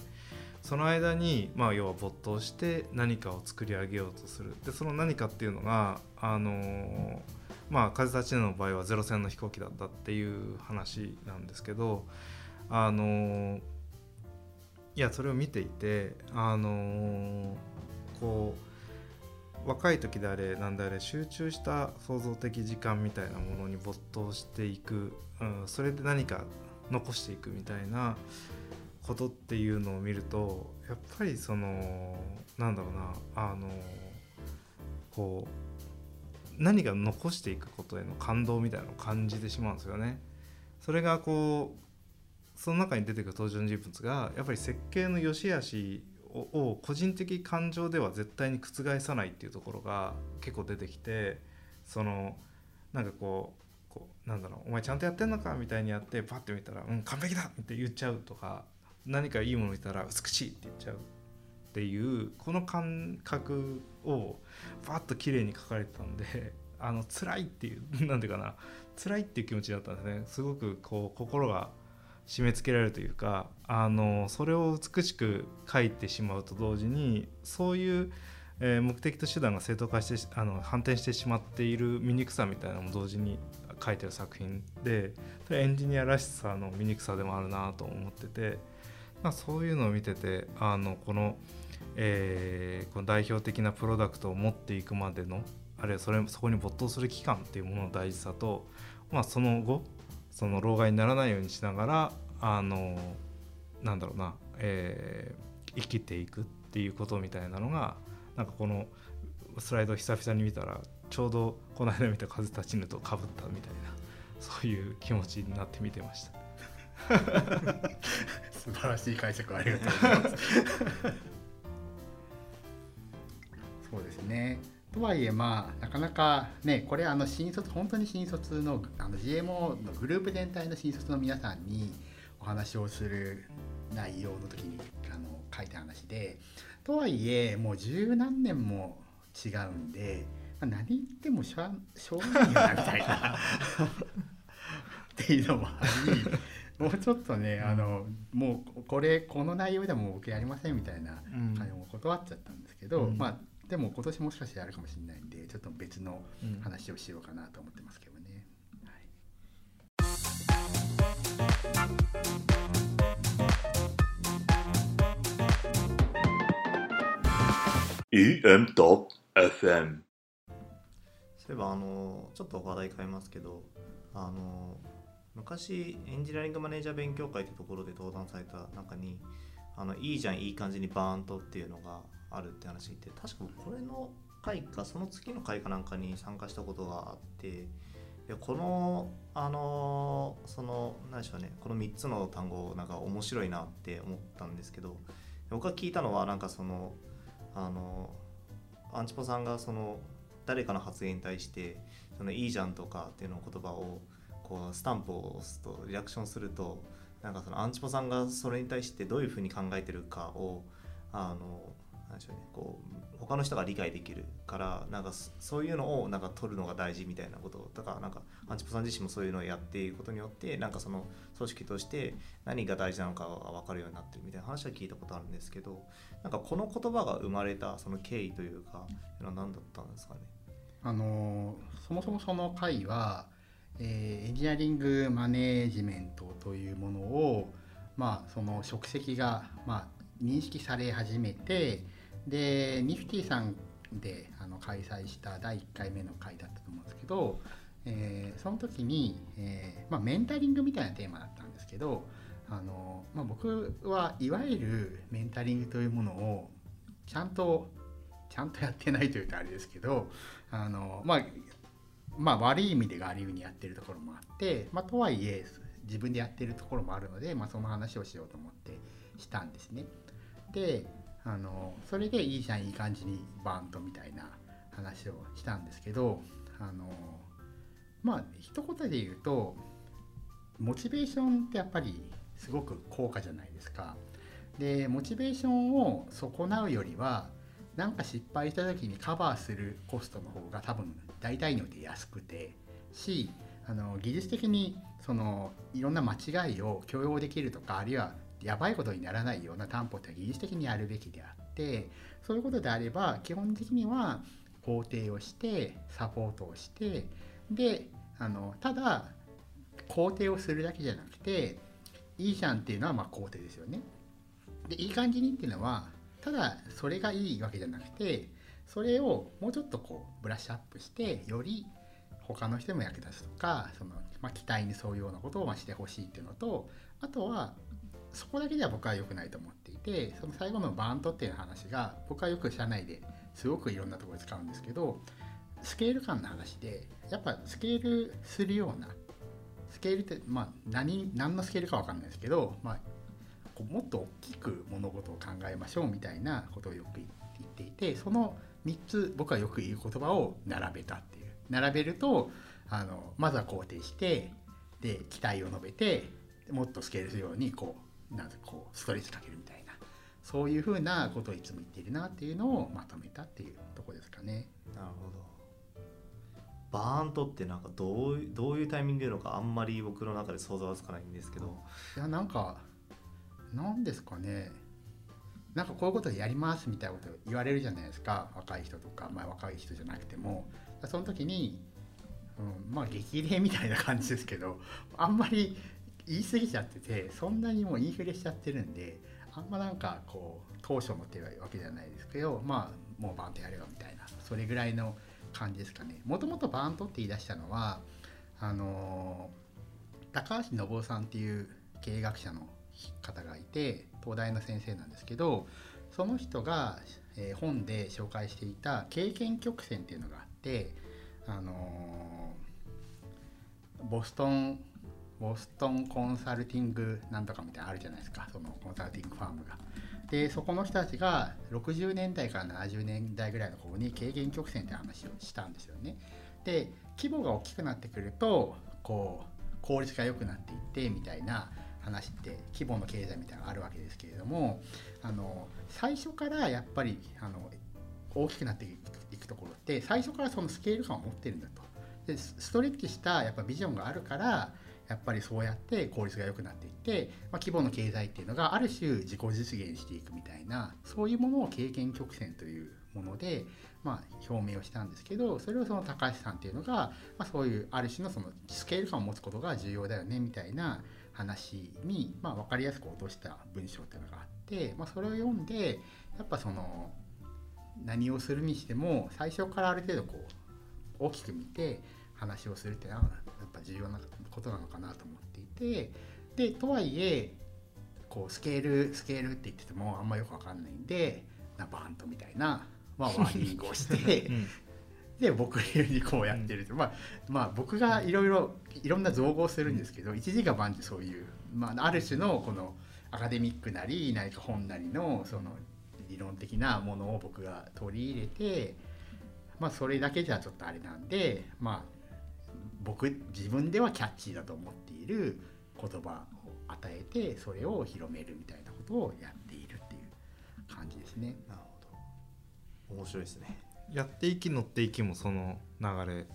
その間に、まあ、要は没頭して何かを作り上げようとする。でその何かっていうのがあのまあ風立ちぬの場合はゼロ戦の飛行機だったっていう話なんですけどあのいやそれを見ていてあのこう若い時であれなんであれ集中した創造的時間みたいなものに没頭していく、うん、それで何か残していくみたいなことっていうのを見るとやっぱりそのなんだろうなあのこう何が残していくことへの感動みたいなのを感じてしまうんですよね。それがこうその中に出てくる登場人物がやっぱり設計の良し悪しを個人的感情では絶対に覆さないっていうところが結構出てきてそのなんかこうこうなんだろうお前ちゃんとやってんのかみたいにやってパッて見たら「うん完璧だ!」って言っちゃうとか何かいいもの見たら「美しい!」って言っちゃうっていうこの感覚をパッと綺麗に書かれてたんであの辛いっていうなんていうかな辛いっていう気持ちだったんですねすごくこう心が締め付けられるというかあのそれを美しく書いてしまうと同時にそういう、え目的と手段が正当化してあの反転してしまっている醜さみたいなのも同時に書いてる作品でそれエンジニアらしさの醜さでもあるなと思ってて、まあ、そういうのを見ててあのこの,、えーこの代表的なプロダクトを持っていくまでのあるいはそれそこに没頭する期間っていうものの大事さと、まあ、その後その老害にならないようにしながらあのなんだろうな、えー生きていくっていうことみたいなのがなんかこのスライドを久々に見たらちょうどこの間見た「風立ちぬ」とかぶったみたいなそういう気持ちになって見てました。[LAUGHS] 素晴らしい解釈ありがとうございます。[LAUGHS] そうですね。とはいえまあなかなかねこれあの新卒本当に新卒のあの GMO のグループ全体の新卒の皆さんにお話をする内容の時にあの書いた話でとはいえもう十何年も違うんで、まあ、何言ってもしょうしょうがないよなみたいな。[LAUGHS] っていうのもありもうちょっとね、あのもうこれこの内容でも僕やりませんみたいなうん。感じも断っちゃったんですけど、うん。まあでも今年もしかしてやるかもしれないんでちょっと別のうん話をしようかなと思ってますけどね。はい EM.FM そういえばあのちょっと話題変えますけどあの昔エンジニアリングマネージャー勉強会ってところで登壇された中にあのいいじゃんいい感じにバーンとっていうのがあるって話で確かこれの回かその次の回かなんかに参加したことがあっていやこのあのその何でしょうねこの3つの単語なんか面白いなって思ったんですけど僕が聞いたのはなんかそのあのアンチポさんがその誰かの発言に対して「そのいいじゃん」とかっていうの言葉をこうスタンプを押すとリアクションするとなんかそのアンチポさんがそれに対してどういうふうに考えてるかをあのなんでしょうねこう他の人が理解できるからなんかそういうのをなんか取るのが大事みたいなことだからなんかアンチポさん自身もそういうのをやっていくことによってなんかその組織として何が大事なのかが分かるようになってるみたいな話は聞いたことあるんですけどなんかこの言葉が生まれたその経緯というかいうのは何だったんですかね？あのそもそもその会は、えーエンジニアリングマネージメントというものを、まあ、その職責が、まあ、認識され始めてでニフティさんであの開催した第1回目の会だったと思うんですけど、えーその時に、えーまあ、メンタリングみたいなテーマだったんですけどあの、まあ、僕はいわゆるメンタリングというものをちゃんとちゃんとやってないというとあれですけどあのまあまあ悪い意味で悪い意味にやってるところもあって、まあ、とはいえ自分でやってるところもあるので、まあ、その話をしようと思ってしたんですね。であのそれでいいじゃんいい感じにバンとみたいな話をしたんですけどあのまあ一言で言うとモチベーションってやっぱりすごく高価じゃないですか。でモチベーションを損なうよりはなんか失敗した時にカバーするコストの方が多分大体において安くてしあの技術的にそのいろんな間違いを許容できるとかあるいはやばいことにならないような担保って技術的にやるべきであってそういうことであれば基本的には肯定をしてサポートをしてであのただ肯定をするだけじゃなくていいじゃんっていうのはまあ肯定ですよね。でいい感じにっていうのはただそれがいいわけじゃなくてそれをもうちょっとこうブラッシュアップしてより他の人も役立つとかその、まあ、期待に沿うようなことをしてほしいっていうのとあとはそこだけでは僕は良くないと思っていてその最後のバントっていう話が僕はよく社内ですごくいろんなところで使うんですけどスケール感の話でやっぱスケールするようなスケールってまあ何何のスケールか分かんないですけど、まあ、こうもっと大きく物事を考えましょうみたいなことをよく言っていてその3つ僕はよく言う言葉を並べたっていう。並べるとあのまずは肯定してで期待を述べてもっとスケールするようにこうなんかこうストレスかけるみたいな。そういうふうなことをいつも言っているなっていうのをまとめたっていうとこですかね。なるほど。バーンとってなんかどうどういうタイミングでのかあんまり僕の中で想像はつかないんですけど。いやなんかなんですかね。なんかこういうことやりますみたいなこと言われるじゃないですか。若い人とか、まあ、若い人じゃなくても。その時に、うん、まあ激励みたいな感じですけどあんまり言い過ぎちゃっててそんなにもうインフレしちゃってるんであんまなんかこう当初の手はわけじゃないですけどまあもうバンとやれよみたいな。それぐらいの感じですかね。もともとバントって言い出したのはあの高橋信夫さんっていう経営学者の方がいて東大の先生なんですけどその人が、え本で紹介していた経験曲線っていうのがあってあのボストンボストンコンサルティングなんとかみたいなのあるじゃないですかそのコンサルティングファームが。でそこの人たちが60年代から70年代ぐらいの頃に経験曲線って話をしたんですよね。で規模が大きくなってくるとこう効率が良くなっていってみたいな話って規模の経済みたいなのがあるわけですけれどもあの最初からやっぱりあの大きくなっていくところって最初からそのスケール感を持ってるんだと。でスストレッチしたやっぱビジョンがあるからやっぱりそうやって効率が良くなっていって、まあ、規模の経済っていうのがある種自己実現していくみたいなそういうものを経験曲線というもので、まあ、表明をしたんですけどそれをその高橋さんっていうのが、まあ、そういうある種のそのスケール感を持つことが重要だよねみたいな話に、まあ、分かりやすく落とした文章っていうのがあって、まあ、それを読んでやっぱその何をするにしても最初からある程度こう大きく見て話をするっていうのはやっぱ重要なことなのかなと思っていてでとはいえこうスケールスケールって言っててもあんまよくわかんないんでなバントみたいな、まあ、ワーニングをして [LAUGHS] で僕流にこうやってると、まあまあ僕がいろいろいろんな造語をするんですけど一時が万事そういう、まあ、ある種のこのアカデミックなり何か本なりのその理論的なものを僕が取り入れてまあそれだけじゃちょっとあれなんでまあ僕自分ではキャッチーだと思っている言葉を与えてそれを広めるみたいなことをやっているっていう感じですね。なるほど。面白いですねやっていき乗っていきもその流れ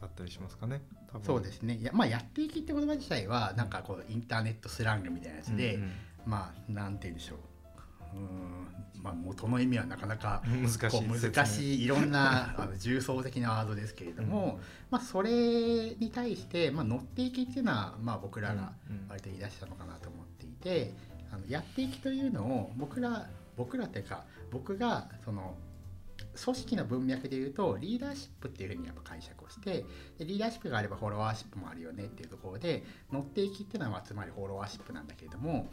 だったりしますかね。そうですね。いや,、まあ、やっていきって言葉自体はなんかこうインターネットスラングみたいなやつで、うんうん。まあなんて言うんでしょう。うーん。まあ元の意味はなかなか難しい難しいいろんな [LAUGHS] あの重層的なワードですけれども、まあ、それに対して、まあ、乗っていきっていうのは、まあ、僕らがうんうん。割と言い出したのかなと思っていて、あのやっていきというのを僕ら僕らっていうか僕がその組織の文脈で言うとリーダーシップっていうふうにやっぱ解釈をしてでリーダーシップがあればフォロワーシップもあるよねっていうところで乗っていきっていうのはつまりフォロワーシップなんだけれども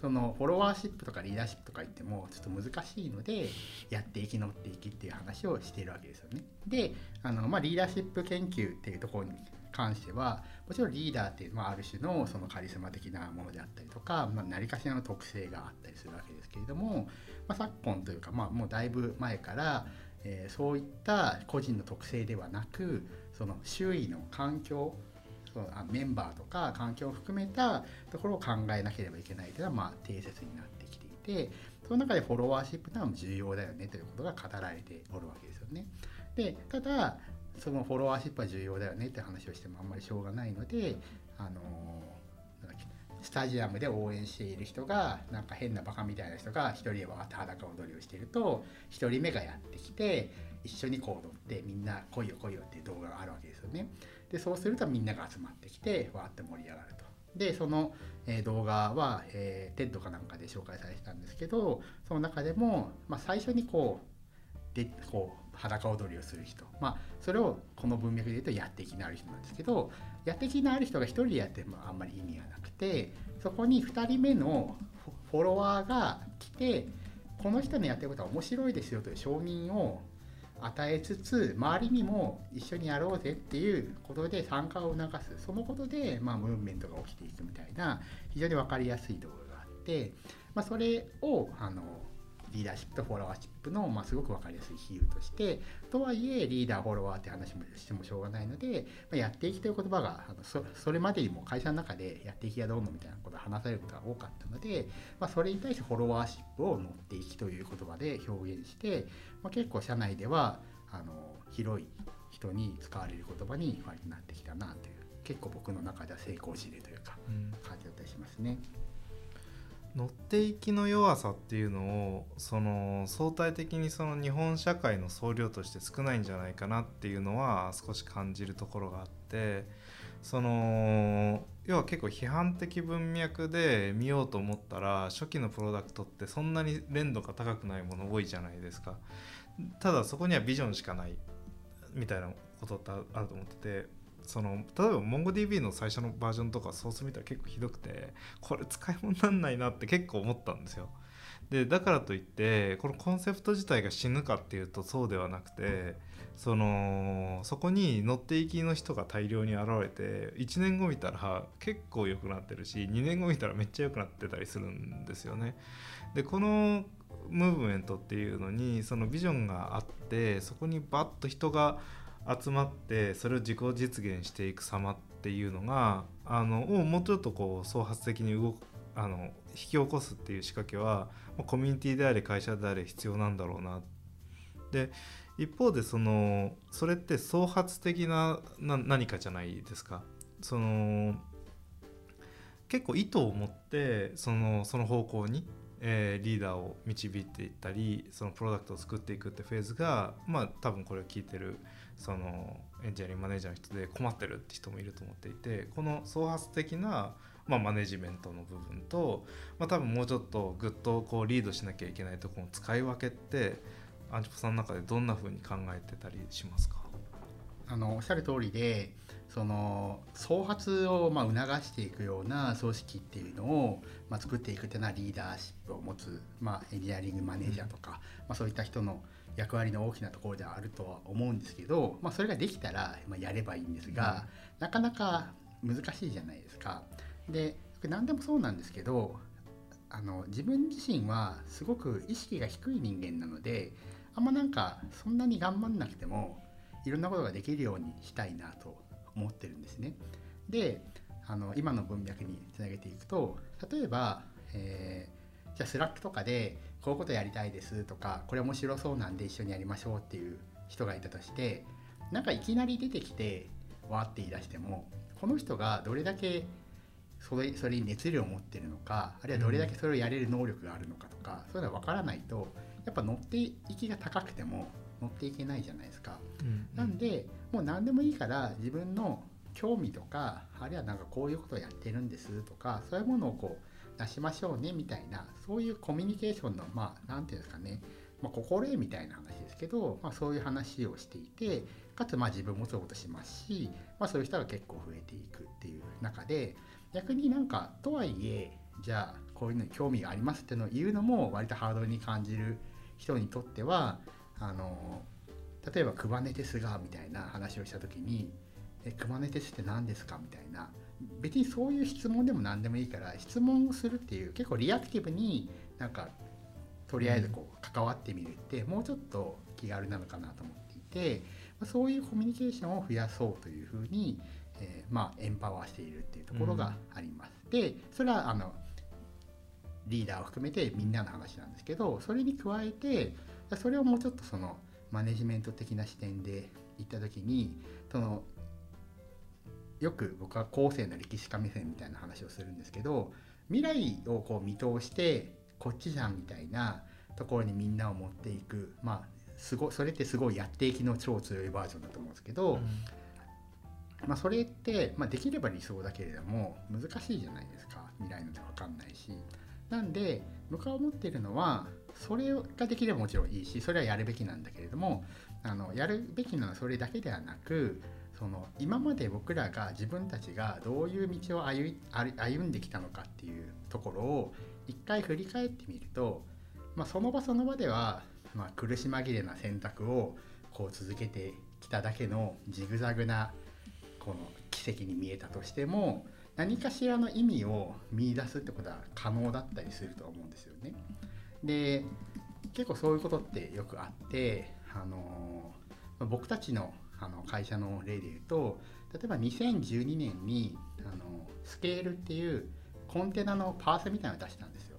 そのフォロワーシップとかリーダーシップとか言ってもちょっと難しいのでやって生き残っていきっていう話をしているわけですよね。であの、まあ、リーダーシップ研究っていうところに関してはもちろんリーダーっていうのはある種のそのカリスマ的なものであったりとか、まあ、何かしらの特性があったりするわけですけれども、まあ、昨今というか、まあ、もうだいぶ前から、えーそういった個人の特性ではなくその周囲の環境そうあメンバーとか環境を含めたところを考えなければいけないというのはまあ定説になってきていてその中でフォロワーシップというのは重要だよねということが語られておるわけですよね。でただそのフォロワーシップは重要だよねって話をしてもあんまりしょうがないのであのスタジアムで応援している人がなんか変なバカみたいな人が一人でわーって裸踊りをしていると一人目がやってきて一緒にこう踊ってみんな来いよ来いよっていう動画があるわけですよね。でそうするとみんなが集まってきてわーって盛り上がると。でその、え動画は、えー、TED かなんかで紹介されてたんですけどその中でも、まあ、最初にこうでこう裸踊りをする人、まあ、それをこの文脈で言うとやっていきのある人なんですけどやってきのある人が1人でやってもあんまり意味がなくてそこに2人目のフォフォロワーが来てこの人のやってることは面白いですよという承認を与えつつ周りにも一緒にやろうぜっていうことで参加を促す。そのことで、まあ、ムーブメントが起きていくみたいな非常に分かりやすい動画があって、まあ、それをあのリーダーシップとフォロワーシップの、まあ、すごく分かりやすい比喩としてとはいえリーダーフォロワーって話もしてもしょうがないので、まあ、やっていきという言葉があのそそれまでにも会社の中でやっていきがどうのみたいなことを話されることが多かったので、まあ、それに対してフォロワーシップを乗っていきという言葉で表現して、まあ、結構社内ではあの広い人に使われる言葉に割となってきたなという結構僕の中では成功事例というかうん感じだったりしますね。乗っていきの弱さっていうのをその相対的にその日本社会の総量として少ないんじゃないかなっていうのは少し感じるところがあってその要は結構批判的文脈で見ようと思ったら初期のプロダクトってそんなに連度が高くないもの多いじゃないですか。ただそこにはビジョンしかないみたいなことってあると思っててその例えば MongoDB の最初のバージョンとかソース見たら結構ひどくてこれ使い物になんないなって結構思ったんですよ。でだからといってこのコンセプト自体が死ぬかっていうとそうではなくてそのそこに乗っていきの人が大量に現れて1年後見たら結構良くなってるし2年後見たらめっちゃ良くなってたりするんですよね。でこのムーブメントっていうのにそのビジョンがあってそこにバッと人が集まってそれを自己実現していく様っていうのがあのをもうちょっとこう創発的に動くあの引き起こすっていう仕掛けはコミュニティであれ会社であれ必要なんだろうな。で一方でそのそれって創発的なな何かじゃないですか。その結構意図を持ってそのその方向に、えーリーダーを導いていったりそのプロダクトを作っていくってフェーズがまあ多分これを聞いてるそのエンジニアリングマネージャーの人で困ってるって人もいると思っていてこの創発的な、まあ、マネジメントの部分と、まあ、多分もうちょっとぐっとこうリードしなきゃいけないところの使い分けってアンチポさんの中でどんな風に考えてたりしますか？あのおっしゃる通りでその創発をまあ促していくような組織っていうのを、まあ、作っていくっていうのはリーダーシップを持つ、まあ、エンジニアリングマネージャーとか、まあ、そういった人の役割の大きなところではあるとは思うんですけど、まあ、それができたら、まあ、やればいいんですが、なかなか難しいじゃないですか。で何でもそうなんですけどあの自分自身はすごく意識が低い人間なのであんまなんかそんなに頑張んなくてもいろんなことができるようにしたいなと思ってるんですね。であの今の文脈につなげていくと例えば、えーじゃあスラックとかでこういうことやりたいですとかこれ面白そうなんで一緒にやりましょうっていう人がいたとしてなんかいきなり出てきてわーって言い出してもこの人がどれだけそれそれに熱量を持ってるのかあるいはどれだけそれをやれる能力があるのかとか、そういうのは分からないとやっぱ乗っていきが高くても乗っていけないじゃないですか。なんでもう何でもいいから自分の興味とかあるいはなんかこういうことをやってるんですとかそういうものをこう出しましょうねみたいなそういうコミュニケーションのまあ何て言うんですかね、まあ、心得みたいな話ですけど、まあ、そういう話をしていてかつまあ自分もそういうことしますし、まあ、そういう人が結構増えていくっていう中で逆になんかとはいえじゃあこういうのに興味がありますっていうのを言うのも割とハードルに感じる人にとってはあの例えば Kubernetes がみたいな話をした時に「え Kubernetes って何ですか?」みたいな別にそういう質問でも何でもいいから質問をするっていう結構リアクティブになんかとりあえずこう関わってみるってもうちょっと気軽なのかなと思っていてまそういうコミュニケーションを増やそうというふうに、えーまあ、エンパワーしているっていうところがあります。でそれはあのリーダーを含めてみんなの話なんですけどそれに加えてそれをもうちょっとそのマネジメント的な視点で言った時にそのよく僕は後世の歴史家目線みたいな話をするんですけど未来をこう見通してこっちじゃんみたいなところにみんなを持っていくまあすごそれってすごいやっていきの超強いバージョンだと思うんですけど、まあ、それって、まあ、できれば理想だけれども難しいじゃないですか。未来のって分かんないし。なんで僕は思っているのはそれができればもちろんいいしそれはやるべきなんだけれどもあのやるべきなのはそれだけではなくその今まで僕らが自分たちがどういう道を歩歩んできたのかっていうところを一回振り返ってみると、まあ、その場その場では、まあ、苦し紛れな選択をこう続けてきただけのジグザグなこの奇跡に見えたとしても何かしらの意味を見出すってことは可能だったりすると思うんですよね。で結構そういうことってよくあってあのま僕たちのあの会社の例で言うと例えば2012年にあのスケールっていうコンテナのパースみたいなのを出したんですよ。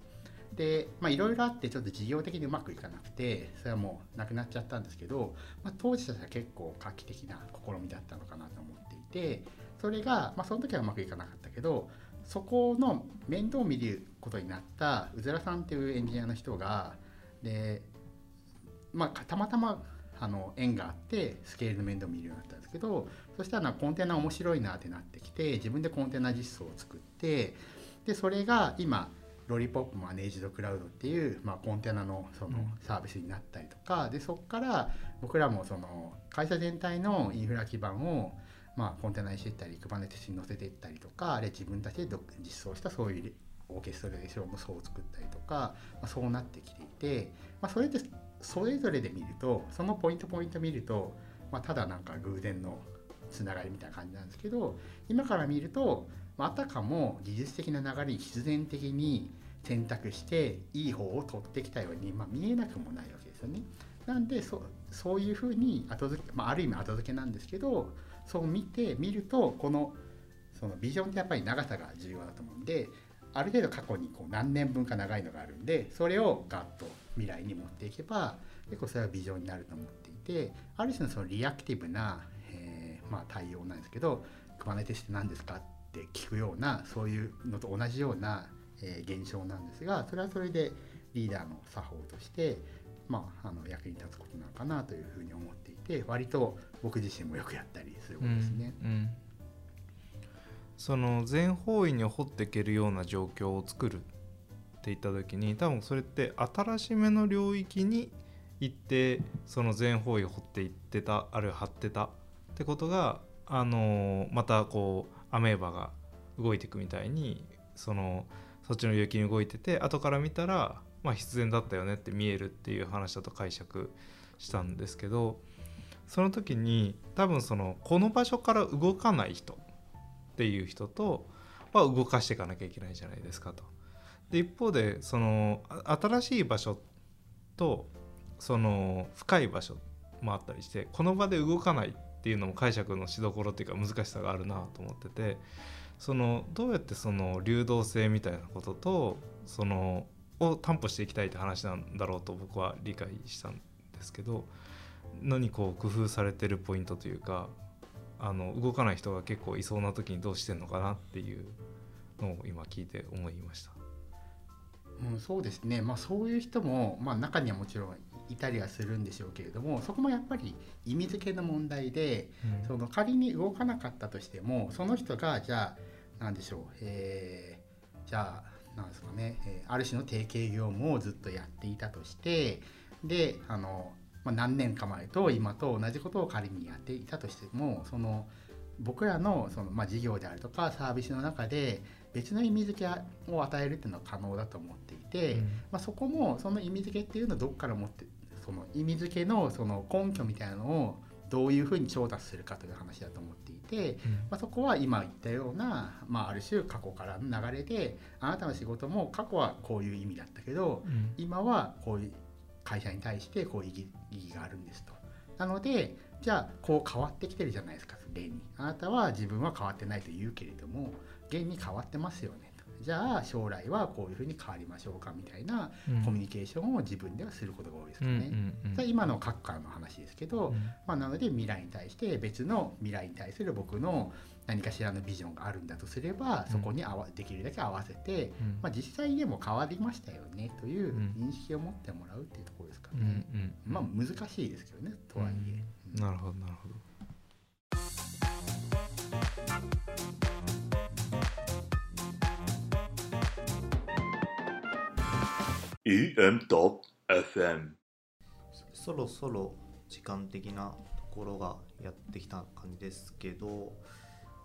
でいろいろあってちょっと事業的にうまくいかなくてそれはもうなくなっちゃったんですけど、まあ、当時としては結構画期的な試みだったのかなと思っていてそれが、まあ、その時はうまくいかなかったけどそこの面倒を見ることになったうずらさんっていうエンジニアの人がで、まあ、たまたまあの縁があってスケールの面倒を見るようになったんですけどそしたらコンテナ面白いなってなってきて自分でコンテナ実装を作ってでそれが今ロリポップマネージドクラウドっていう、まあ、コンテナのそのサービスになったりとか、でそこから僕らもその会社全体のインフラ基盤をまあ、コンテナにしていったり Kubernetes に載せていったりとかあれ自分たちで独実装したそういうオーケストレーションの層を作ったりとか、まあ、そうなってきていて、まあ、それってそれぞれで見るとそのポイントポイント見ると、まあ、ただなんか偶然のつながりみたいな感じなんですけど今から見ると、まあ、たかも技術的な流れに必然的に選択していい方を取ってきたように、まあ、見えなくもないわけですよね。なんでそそういうふうに後付け、まあ、ある意味後付けなんですけどそう見てみるとこのそのビジョンってやっぱり長さが重要だと思うんである程度過去にこう何年分か長いのがあるんでそれをガッと未来に持っていけば結構それはビジョンになると思っていてある種のそのリアクティブな、えーまあ、対応なんですけど「クマネテスって何ですか?」って聞くようなそういうのと同じような、えー現象なんですがそれはそれでリーダーの作法としてまあ、あの役に立つことなのかなというふうに思っていて割と僕自身もよくやったりすることですね。うんうんその全方位に掘っていけるような状況を作るって言った時に多分それって新しめの領域に行ってその全方位を掘っていってたあるいは張ってたってことがあのまたこうアメーバが動いていくみたいにそのそっちの領域に動いてて後から見たらまあ必然だったよねって見えるっていう話だと解釈したんですけどその時に多分そのこの場所から動かない人っていう人とは動かしていかなきゃいけないじゃないですかと。で一方でその新しい場所とその深い場所もあったりしてこの場で動かないっていうのも解釈のしどころっていうか難しさがあるなと思っててそのどうやってその流動性みたいなこととそのを担保していきたいって話なんだろうと僕は理解したんですけど何こう工夫されてるポイントというかあの動かない人が結構いそうな時にどうしてんのかなっていうのを今聞いて思いました。うん、そうですね、まあ、そういう人も、まあ、中にはもちろんいたりはするんでしょうけれどもそこもやっぱり意味付けの問題で、その仮に動かなかったとしてもその人がじゃあ何でしょう、えーじゃあなんですかね、えーある種の提携業務をずっとやっていたとしてであの、まあ、何年か前と今と同じことを仮にやっていたとしてもその僕らのその、まあ、事業であるとかサービスの中で別の意味付けを与えるっていうのは可能だと思っていて、うんまあ、そこもその意味付けっていうのをどっから持ってその意味付けのその根拠みたいなのをどういうふうに調達するかという話だと思っていて、まあ、そこは今言ったような、まあ、ある種過去からの流れであなたの仕事も過去はこういう意味だったけどうん今はこういう会社に対してこういう意義があるんですと。なのでじゃあこう変わってきてるじゃないですか現に。あなたは自分は変わってないと言うけれども現に変わってますよね。と。じゃあ将来はこういうふうに変わりましょうかみたいなうん。コミュニケーションを自分ではすることが多いですうんよね。うん。今の各からの話ですけど、うん。まあ、なので未来に対して別の未来に対する僕の何かしらのビジョンがあるんだとすればそこに合わできるだけ合わせて、うん。まあ、実際でも変わりましたよねといううん認識を持ってもらうっていうところですかうんね。うん。まあ難しいですけどねとはいえ。うん。なるほどなるほど EM.FM そろそろ時間的なところがやってきた感じですけど、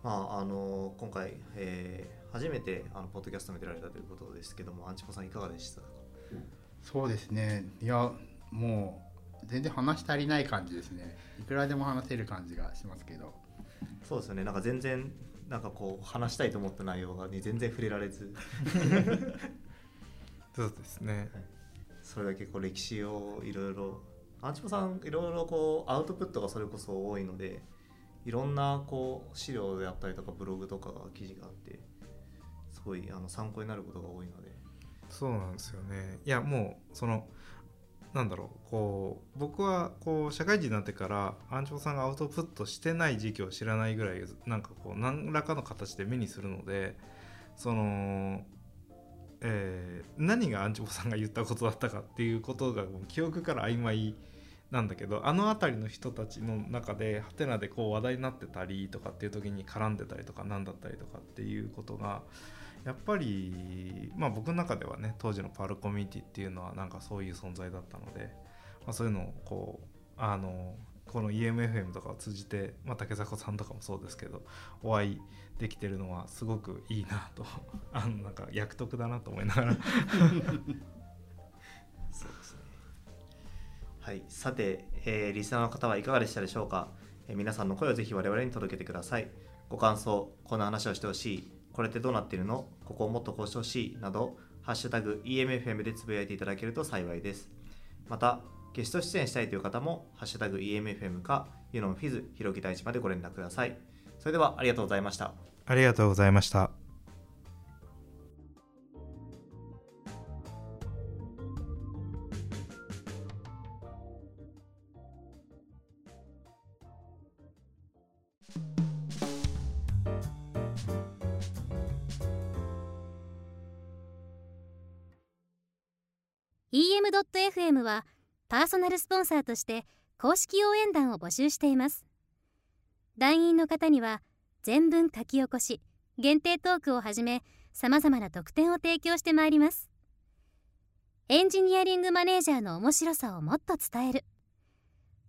まあ、あの今回、えー初めてあのポッドキャストに出られたということですけどもアンチポさんいかがでしたか？そうですね。いやもう全然話し足りない感じですね。いくらでも話せる感じがしますけど。そうですよね。なんか全然なんかこう話したいと思った内容が、ね、全然触れられず [LAUGHS] そうですね。それだけこう歴史をいろいろアンチポさんいろいろこうアウトプットがそれこそ多いのでいろんなこう資料であったりとかブログとかが記事があってすごいあの参考になることが多いので。そうなんですよね。いやもうそのなんだろうこう僕はこう社会人になってからアンチョさんがアウトプットしてない時期を知らないぐらいなんかこう何らかの形で目にするのでその、えー何がアンチョさんが言ったことだったかっていうことがもう記憶から曖昧なんだけどあの辺りの人たちの中でハテナでこう話題になってたりとかっていう時に絡んでたりとか何だったりとかっていうことがやっぱりまあ僕の中ではね当時のパールコミュニティっていうのはなんかそういう存在だったので、まあ、そういうのをこうあのこの EMFM とかを通じて、まあ、竹迫さんとかもそうですけどお会いできてるのはすごくいいなと。[LAUGHS] あのなんか役得だなと思いながら。[LAUGHS] そうですね。はい。さて、えーリスナーの方はいかがでしたでしょうか、えー皆さんの声をぜひ我々に届けてください。ご感想こんな話をしてほしい。これってどうなってるの？ここをもっとこうしてほしいなどハッシュタグ EMFM でつぶやいていただけると幸いです。またゲスト出演したいという方もハッシュタグ EMFM かユノンフィズひろき大地までご連絡ください。それではありがとうございましたありがとうございました。EM.FM はパーソナルスポンサーとして公式応援団を募集しています団員の方には全文書き起こし限定トークをはじめさまざまな特典を提供してまいります。エンジニアリングマネージャーの面白さをもっと伝える。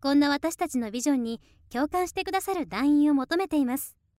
こんな私たちのビジョンに共感してくださる団員を求めています。